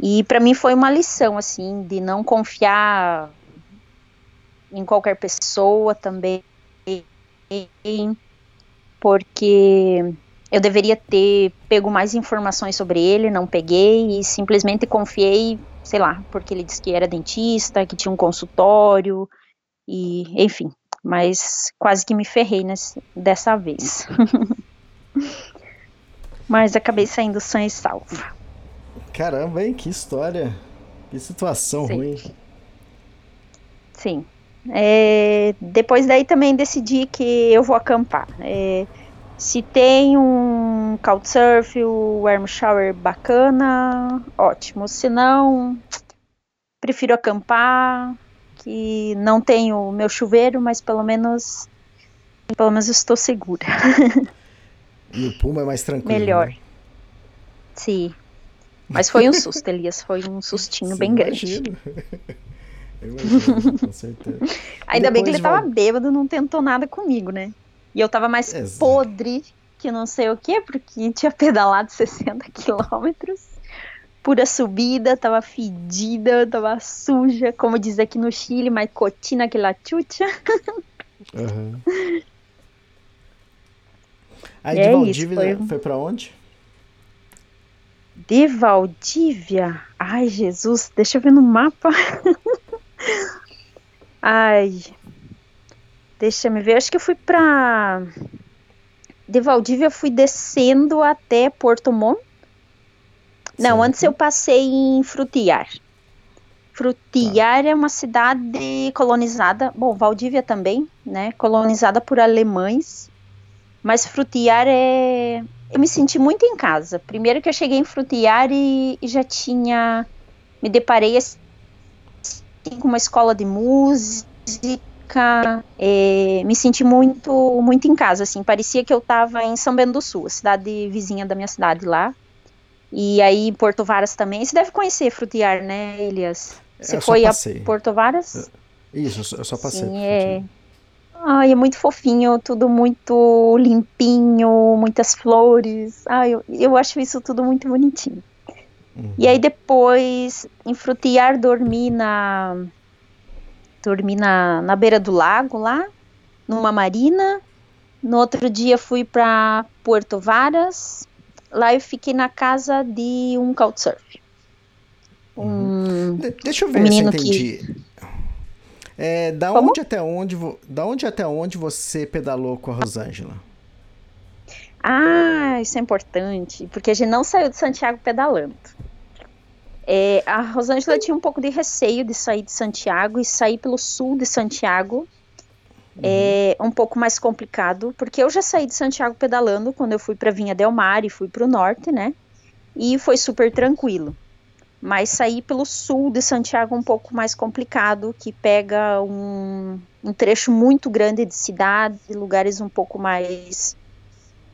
E para mim foi uma lição, assim, de não confiar em qualquer pessoa também, porque eu deveria ter pego mais informações sobre ele, não peguei e simplesmente confiei sei lá, porque ele disse que era dentista, que tinha um consultório, e enfim, mas quase que me ferrei nesse, dessa vez. mas acabei saindo sã e salva. Caramba, hein? Que história. Que situação Sim. ruim. Sim. É, depois daí também decidi que eu vou acampar. É, se tem um Couchsurf, o Warm Shower bacana, ótimo. Se não, prefiro acampar, que não tenho meu chuveiro, mas pelo menos pelo menos estou segura. E o Puma é mais tranquilo. Melhor. Né? Sim. Mas foi um susto, Elias. Foi um sustinho Sim, bem imagino. grande. Eu imagino, com certeza. Ainda bem que ele tava bêbado, não tentou nada comigo, né? E eu tava mais Exato. podre que não sei o que, porque tinha pedalado 60 quilômetros. Pura subida, tava fedida, tava suja, como diz aqui no Chile, mais cotina que la chucha. Uhum. Aí de é Valdívia foi... foi pra onde? De Valdívia? Ai, Jesus, deixa eu ver no mapa. Ai, Deixa me ver, acho que eu fui pra. De Valdívia eu fui descendo até Porto Montt. Não, antes eu passei em Frutiar. Frutiar tá. é uma cidade colonizada, bom, Valdívia também, né? Colonizada por alemães. Mas Frutiar é. Eu me senti muito em casa. Primeiro que eu cheguei em Frutiar e, e já tinha. Me deparei assim, com uma escola de música é, me senti muito, muito em casa, assim, parecia que eu estava em São Bento do Sul, a cidade vizinha da minha cidade lá. E aí em Porto Varas também. Você deve conhecer Frutiar, né, Elias? Você eu foi a Porto Varas? Isso, eu só passei. Sim, é. Ai, é muito fofinho, tudo muito limpinho, muitas flores. Ai, eu, eu acho isso tudo muito bonitinho. Uhum. E aí depois, em Frutiar, dormi na dormi na, na beira do lago lá, numa marina. No outro dia fui para Porto Varas. Lá eu fiquei na casa de um couchsurf. Um, uhum. Deixa eu ver um se eu entendi. Que... É, da onde até onde, da onde até onde você pedalou com a Rosângela? Ah, isso é importante, porque a gente não saiu de Santiago pedalando. É, a Rosângela tinha um pouco de receio de sair de Santiago e sair pelo sul de Santiago. É um pouco mais complicado, porque eu já saí de Santiago pedalando quando eu fui para Vinha Del Mar e fui para o norte, né? E foi super tranquilo. Mas sair pelo sul de Santiago é um pouco mais complicado, que pega um, um trecho muito grande de cidade, lugares um pouco mais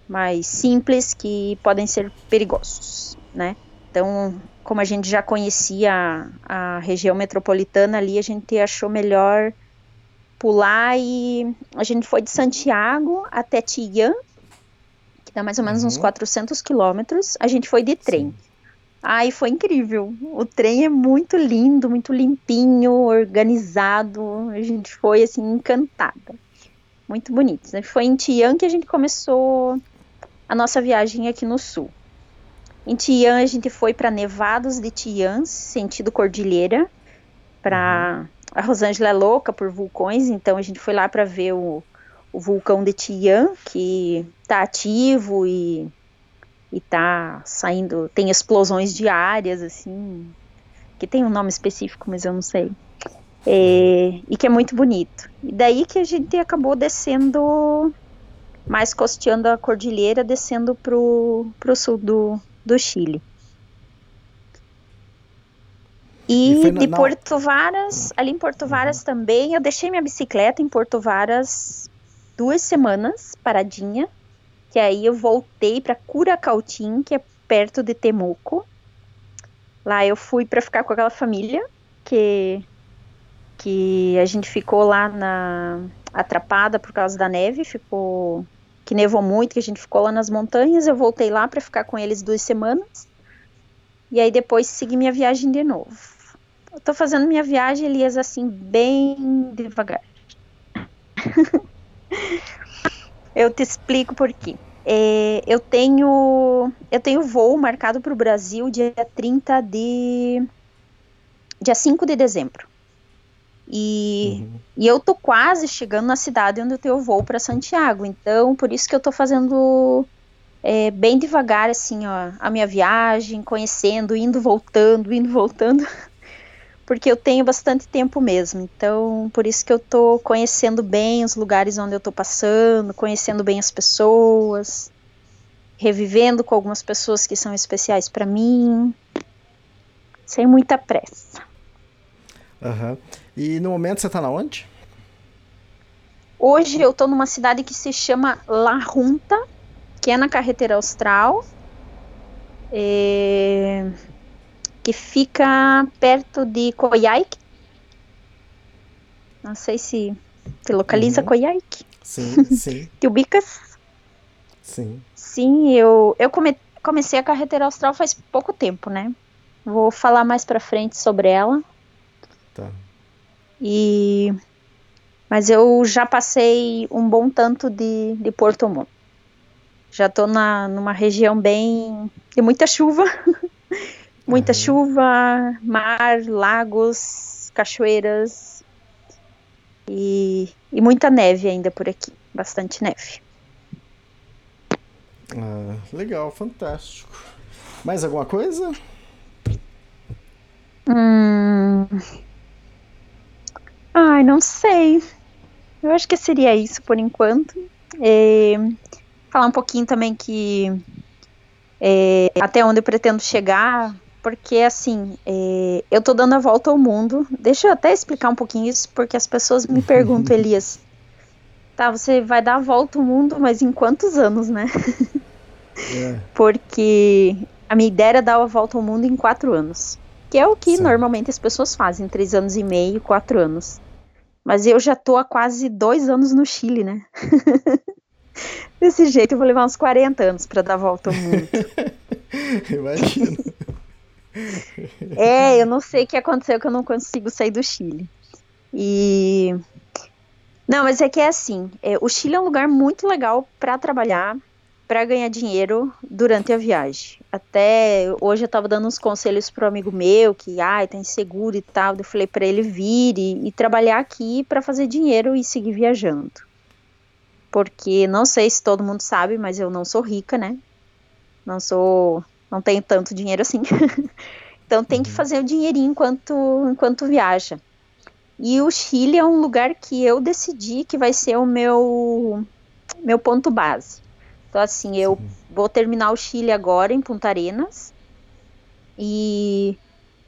mais simples que podem ser perigosos, né? Então, como a gente já conhecia a, a região metropolitana ali, a gente achou melhor pular e a gente foi de Santiago até Tian, que dá mais ou menos uhum. uns 400 quilômetros. A gente foi de trem. Sim. Ai, foi incrível. O trem é muito lindo, muito limpinho, organizado. A gente foi assim encantada. Muito bonito. Foi em Tian que a gente começou a nossa viagem aqui no sul. Em Tian a gente foi para Nevados de Tian, sentido Cordilheira, para uhum. a Rosângela é louca por vulcões, então a gente foi lá para ver o, o vulcão de Tian, que está ativo e e tá saindo, tem explosões diárias assim, que tem um nome específico, mas eu não sei. É, e que é muito bonito. E daí que a gente acabou descendo mais costeando a cordilheira, descendo pro, pro sul do, do Chile. E, e de Porto Varas, ali em Porto Varas uhum. também, eu deixei minha bicicleta em Porto Varas duas semanas paradinha, que aí eu voltei para Curacautim, que é perto de Temuco. Lá eu fui para ficar com aquela família que que a gente ficou lá na atrapada por causa da neve, ficou que nevou muito, que a gente ficou lá nas montanhas. Eu voltei lá para ficar com eles duas semanas. E aí depois segui minha viagem de novo. Eu tô fazendo minha viagem, Elias, assim, bem devagar. eu te explico por quê. É, eu tenho eu tenho voo marcado para o Brasil dia 30 de dia 5 de dezembro. E, uhum. e eu tô quase chegando na cidade onde eu tenho voo para Santiago. Então, por isso que eu tô fazendo é, bem devagar, assim, ó, a minha viagem, conhecendo, indo, voltando, indo, voltando. Porque eu tenho bastante tempo mesmo. Então, por isso que eu tô conhecendo bem os lugares onde eu tô passando, conhecendo bem as pessoas, revivendo com algumas pessoas que são especiais para mim. Sem muita pressa. Aham. Uhum. E no momento você tá na onde? Hoje eu tô numa cidade que se chama La Junta, que é na carretera austral, é... que fica perto de Coyhaique. Não sei se te localiza uhum. Coyhaique. Sim, sim. Te ubicas? Sim. Sim, eu, eu come, comecei a carretera austral faz pouco tempo, né? Vou falar mais pra frente sobre ela. Tá. E mas eu já passei um bom tanto de, de Porto Montt. Já estou na, numa região bem de muita chuva, muita uhum. chuva, mar, lagos, cachoeiras e, e muita neve ainda por aqui, bastante neve. Ah, legal, fantástico. Mais alguma coisa? Hum, Ai, não sei. Eu acho que seria isso por enquanto. É, falar um pouquinho também que é, até onde eu pretendo chegar, porque assim, é, eu tô dando a volta ao mundo. Deixa eu até explicar um pouquinho isso, porque as pessoas me perguntam, Elias, tá, você vai dar a volta ao mundo, mas em quantos anos, né? É. Porque a minha ideia era dar a volta ao mundo em quatro anos. Que é o que Sim. normalmente as pessoas fazem, três anos e meio, quatro anos. Mas eu já tô há quase dois anos no Chile, né? Desse jeito eu vou levar uns 40 anos para dar a volta ao mundo. Imagina. É, eu não sei o que aconteceu que eu não consigo sair do Chile. E não, mas é que é assim, é, o Chile é um lugar muito legal para trabalhar, para ganhar dinheiro durante a viagem. Até hoje eu tava dando uns conselhos pro amigo meu que, ai, tá inseguro e tal. Eu falei para ele vir e, e, trabalhar aqui para fazer dinheiro e seguir viajando. porque não sei se todo mundo sabe, mas eu não sou rica, né? Não sou, não tenho tanto dinheiro assim. então tem que fazer o dinheirinho enquanto enquanto viaja. E o Chile é um lugar que eu decidi que vai ser o meu meu ponto base. Então assim, eu Sim. vou terminar o Chile agora em Punta Arenas e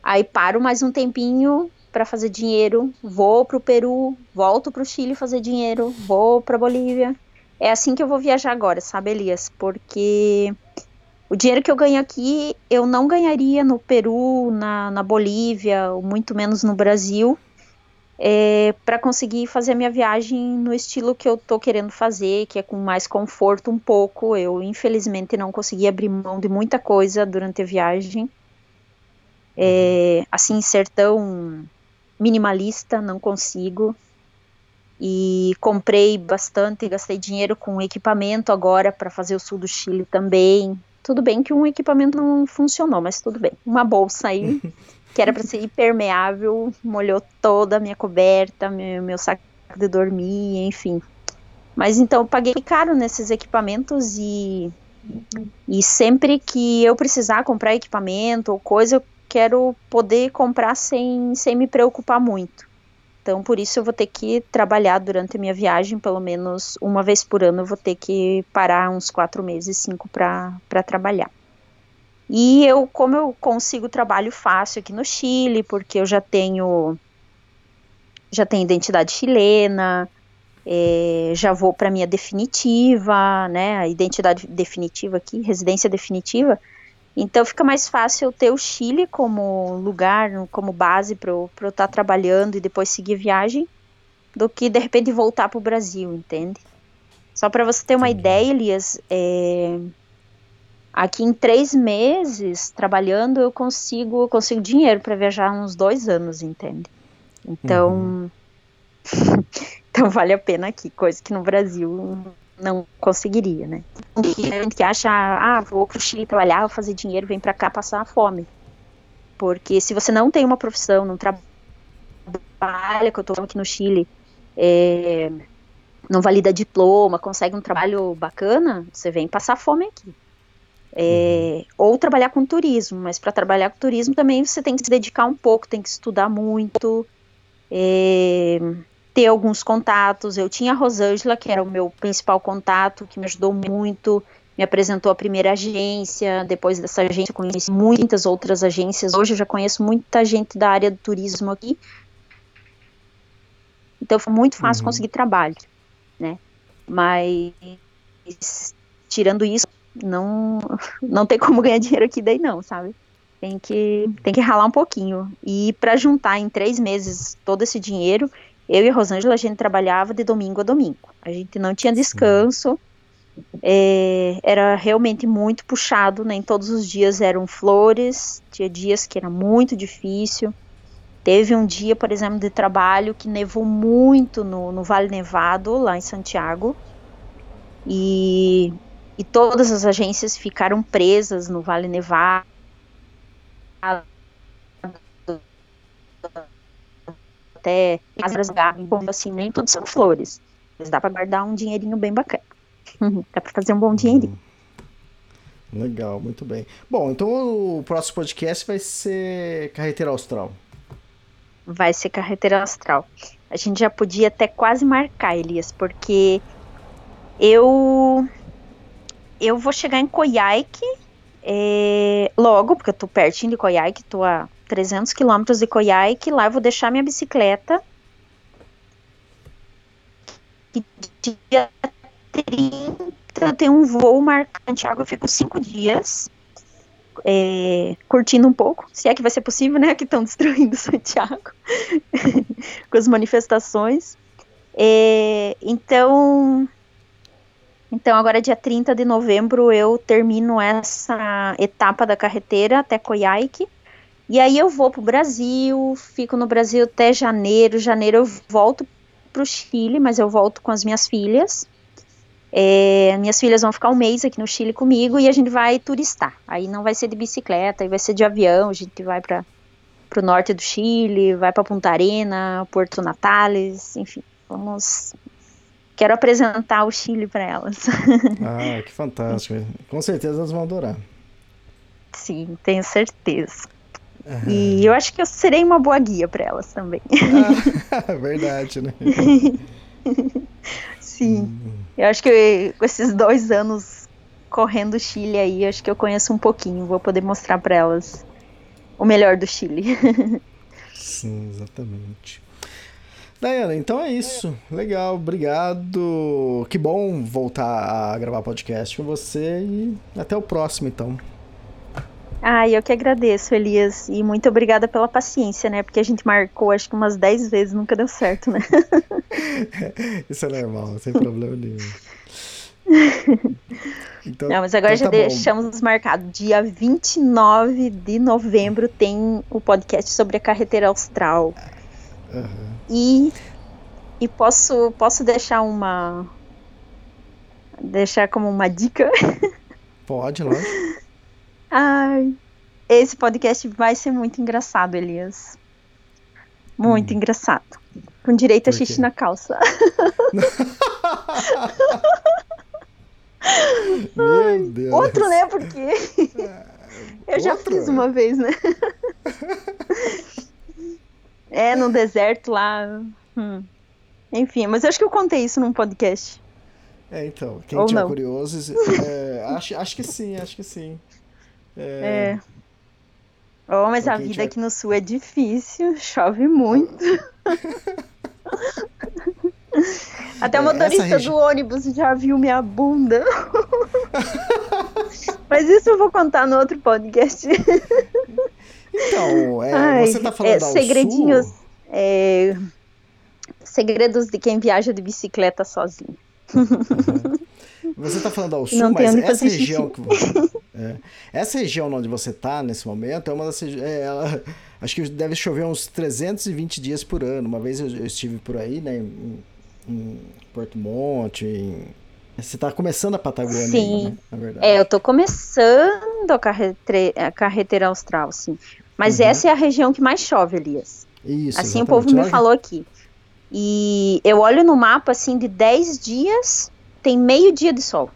aí paro mais um tempinho para fazer dinheiro, vou para o Peru, volto para o Chile fazer dinheiro, vou para Bolívia. É assim que eu vou viajar agora, sabe, Elias? Porque o dinheiro que eu ganho aqui eu não ganharia no Peru, na, na Bolívia, ou muito menos no Brasil, é, para conseguir fazer a minha viagem no estilo que eu tô querendo fazer, que é com mais conforto um pouco. Eu, infelizmente, não consegui abrir mão de muita coisa durante a viagem. É, assim, ser tão minimalista, não consigo. E comprei bastante, gastei dinheiro com equipamento agora para fazer o sul do Chile também. Tudo bem que um equipamento não funcionou, mas tudo bem. Uma bolsa aí, que era para ser impermeável, molhou toda a minha coberta, meu, meu saco de dormir, enfim. Mas então, paguei caro nesses equipamentos e, e sempre que eu precisar comprar equipamento ou coisa, eu quero poder comprar sem, sem me preocupar muito. Então, por isso eu vou ter que trabalhar durante a minha viagem, pelo menos uma vez por ano eu vou ter que parar uns quatro meses, cinco para trabalhar. E eu, como eu consigo trabalho fácil aqui no Chile, porque eu já tenho já tenho identidade chilena, é, já vou para minha definitiva, né, a identidade definitiva aqui, residência definitiva, então fica mais fácil ter o Chile como lugar, como base para eu estar tá trabalhando e depois seguir viagem, do que de repente voltar para o Brasil, entende? Só para você ter uma ideia, Elias, é, aqui em três meses trabalhando eu consigo eu consigo dinheiro para viajar uns dois anos, entende? Então, uhum. então vale a pena aqui, coisa que no Brasil não conseguiria, né? Tem gente que acha, ah, vou pro Chile trabalhar, vou fazer dinheiro, vem para cá passar fome. Porque se você não tem uma profissão, não trabalha, que eu tô aqui no Chile, é, não valida diploma, consegue um trabalho bacana, você vem passar fome aqui. É, ou trabalhar com turismo, mas para trabalhar com turismo também você tem que se dedicar um pouco, tem que estudar muito. É, ter alguns contatos. Eu tinha a Rosângela, que era o meu principal contato, que me ajudou muito, me apresentou a primeira agência. Depois dessa agência, conheci muitas outras agências. Hoje eu já conheço muita gente da área do turismo aqui. Então foi muito fácil uhum. conseguir trabalho, né? Mas tirando isso, não não tem como ganhar dinheiro aqui daí não, sabe? Tem que tem que ralar um pouquinho. E para juntar em três meses todo esse dinheiro, eu e a Rosângela, a gente trabalhava de domingo a domingo. A gente não tinha descanso. É, era realmente muito puxado, nem né? todos os dias eram flores, tinha dias que era muito difícil. Teve um dia, por exemplo, de trabalho que nevou muito no, no Vale Nevado, lá em Santiago, e, e todas as agências ficaram presas no Vale Nevado até assim, nem tudo são flores. Mas dá para guardar um dinheirinho bem bacana. dá para fazer um bom dinheirinho. Hum. Legal, muito bem. Bom, então o próximo podcast vai ser Carreteira Austral. Vai ser Carreteira Austral. A gente já podia até quase marcar, Elias, porque eu eu vou chegar em Coyhaique é, logo, porque eu tô pertinho de Coyhaique, tô a 300 quilômetros de Coyhaique, lá eu vou deixar minha bicicleta. E dia 30 tem um voo marcado em Santiago, eu fico cinco dias é, curtindo um pouco, se é que vai ser possível, né, que estão destruindo Santiago com as manifestações. É, então, então agora dia 30 de novembro eu termino essa etapa da carreteira até Coyhaique e aí eu vou pro Brasil, fico no Brasil até janeiro. Janeiro eu volto pro Chile, mas eu volto com as minhas filhas. É, minhas filhas vão ficar um mês aqui no Chile comigo e a gente vai turistar. Aí não vai ser de bicicleta, vai ser de avião. A gente vai para o norte do Chile, vai para Punta Arenas, Porto Natales, enfim, vamos quero apresentar o Chile para elas. Ah, que fantástico. Com certeza elas vão adorar. Sim, tenho certeza. E eu acho que eu serei uma boa guia para elas também. Ah, verdade, né? Sim. Eu acho que com esses dois anos correndo o Chile aí, acho que eu conheço um pouquinho. Vou poder mostrar para elas o melhor do Chile. Sim, exatamente. Dayana, então é isso. Legal, obrigado. Que bom voltar a gravar podcast com você e até o próximo, então. Ah, eu que agradeço, Elias, e muito obrigada pela paciência, né? Porque a gente marcou acho que umas 10 vezes, nunca deu certo, né? Isso é normal, sem problema nenhum. Então, Não, mas agora então tá já deixamos marcado. Dia 29 de novembro tem o podcast sobre a carreteira austral. Uhum. E, e posso, posso deixar uma. Deixar como uma dica? Pode, lógico. Ai, esse podcast vai ser muito engraçado, Elias. Muito hum. engraçado. Com direito a xixi na calça. Meu Deus. Outro, né? Porque eu já fiz uma vez, né? é, no deserto lá. Hum. Enfim, mas eu acho que eu contei isso num podcast. É, então, quem tiver curioso, é, acho, acho que sim, acho que sim. É. é. Oh, mas a vida tiver... aqui no sul é difícil, chove muito. Até o é, motorista regi... do ônibus já viu minha bunda. Mas isso eu vou contar no outro podcast. Então, é, Ai, você tá falando é, segredinhos, é, segredos de quem viaja de bicicleta sozinho. Uhum. Você tá falando ao sul, Não mas essa região que é, essa região onde você tá nesse momento é uma das é, ela, acho que deve chover uns 320 dias por ano. Uma vez eu, eu estive por aí, né, em, em Porto Monte, em... Você está começando a Patagônia, sim. Ainda, né? Na verdade. É, eu estou começando a, carreteira, a carreteira austral, sim. Mas uhum. essa é a região que mais chove, Elias. Isso, Assim o povo me falou aqui. E eu olho no mapa, assim, de 10 dias, tem meio dia de sol.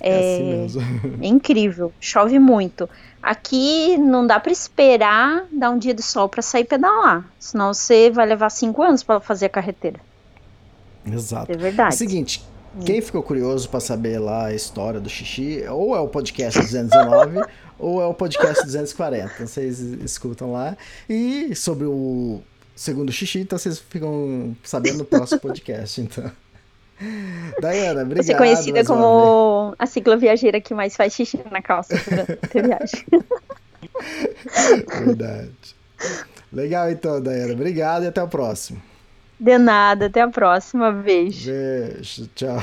É, é assim. É incrível, chove muito. Aqui não dá para esperar dar um dia de sol para sair pedalar, senão você vai levar cinco anos para fazer a carreteira. Exato. É verdade. É o seguinte, quem ficou curioso para saber lá a história do xixi, ou é o podcast 219 ou é o podcast 240. Vocês escutam lá. E sobre o segundo xixi, então vocês ficam sabendo no próximo podcast, então. Dayana, obrigado. Você é conhecida como a cicloviajeira que mais faz xixi na calça durante a viagem. Verdade. Legal então, Dayana. Obrigado e até o próximo. De nada, até a próxima. Beijo. Beijo, tchau.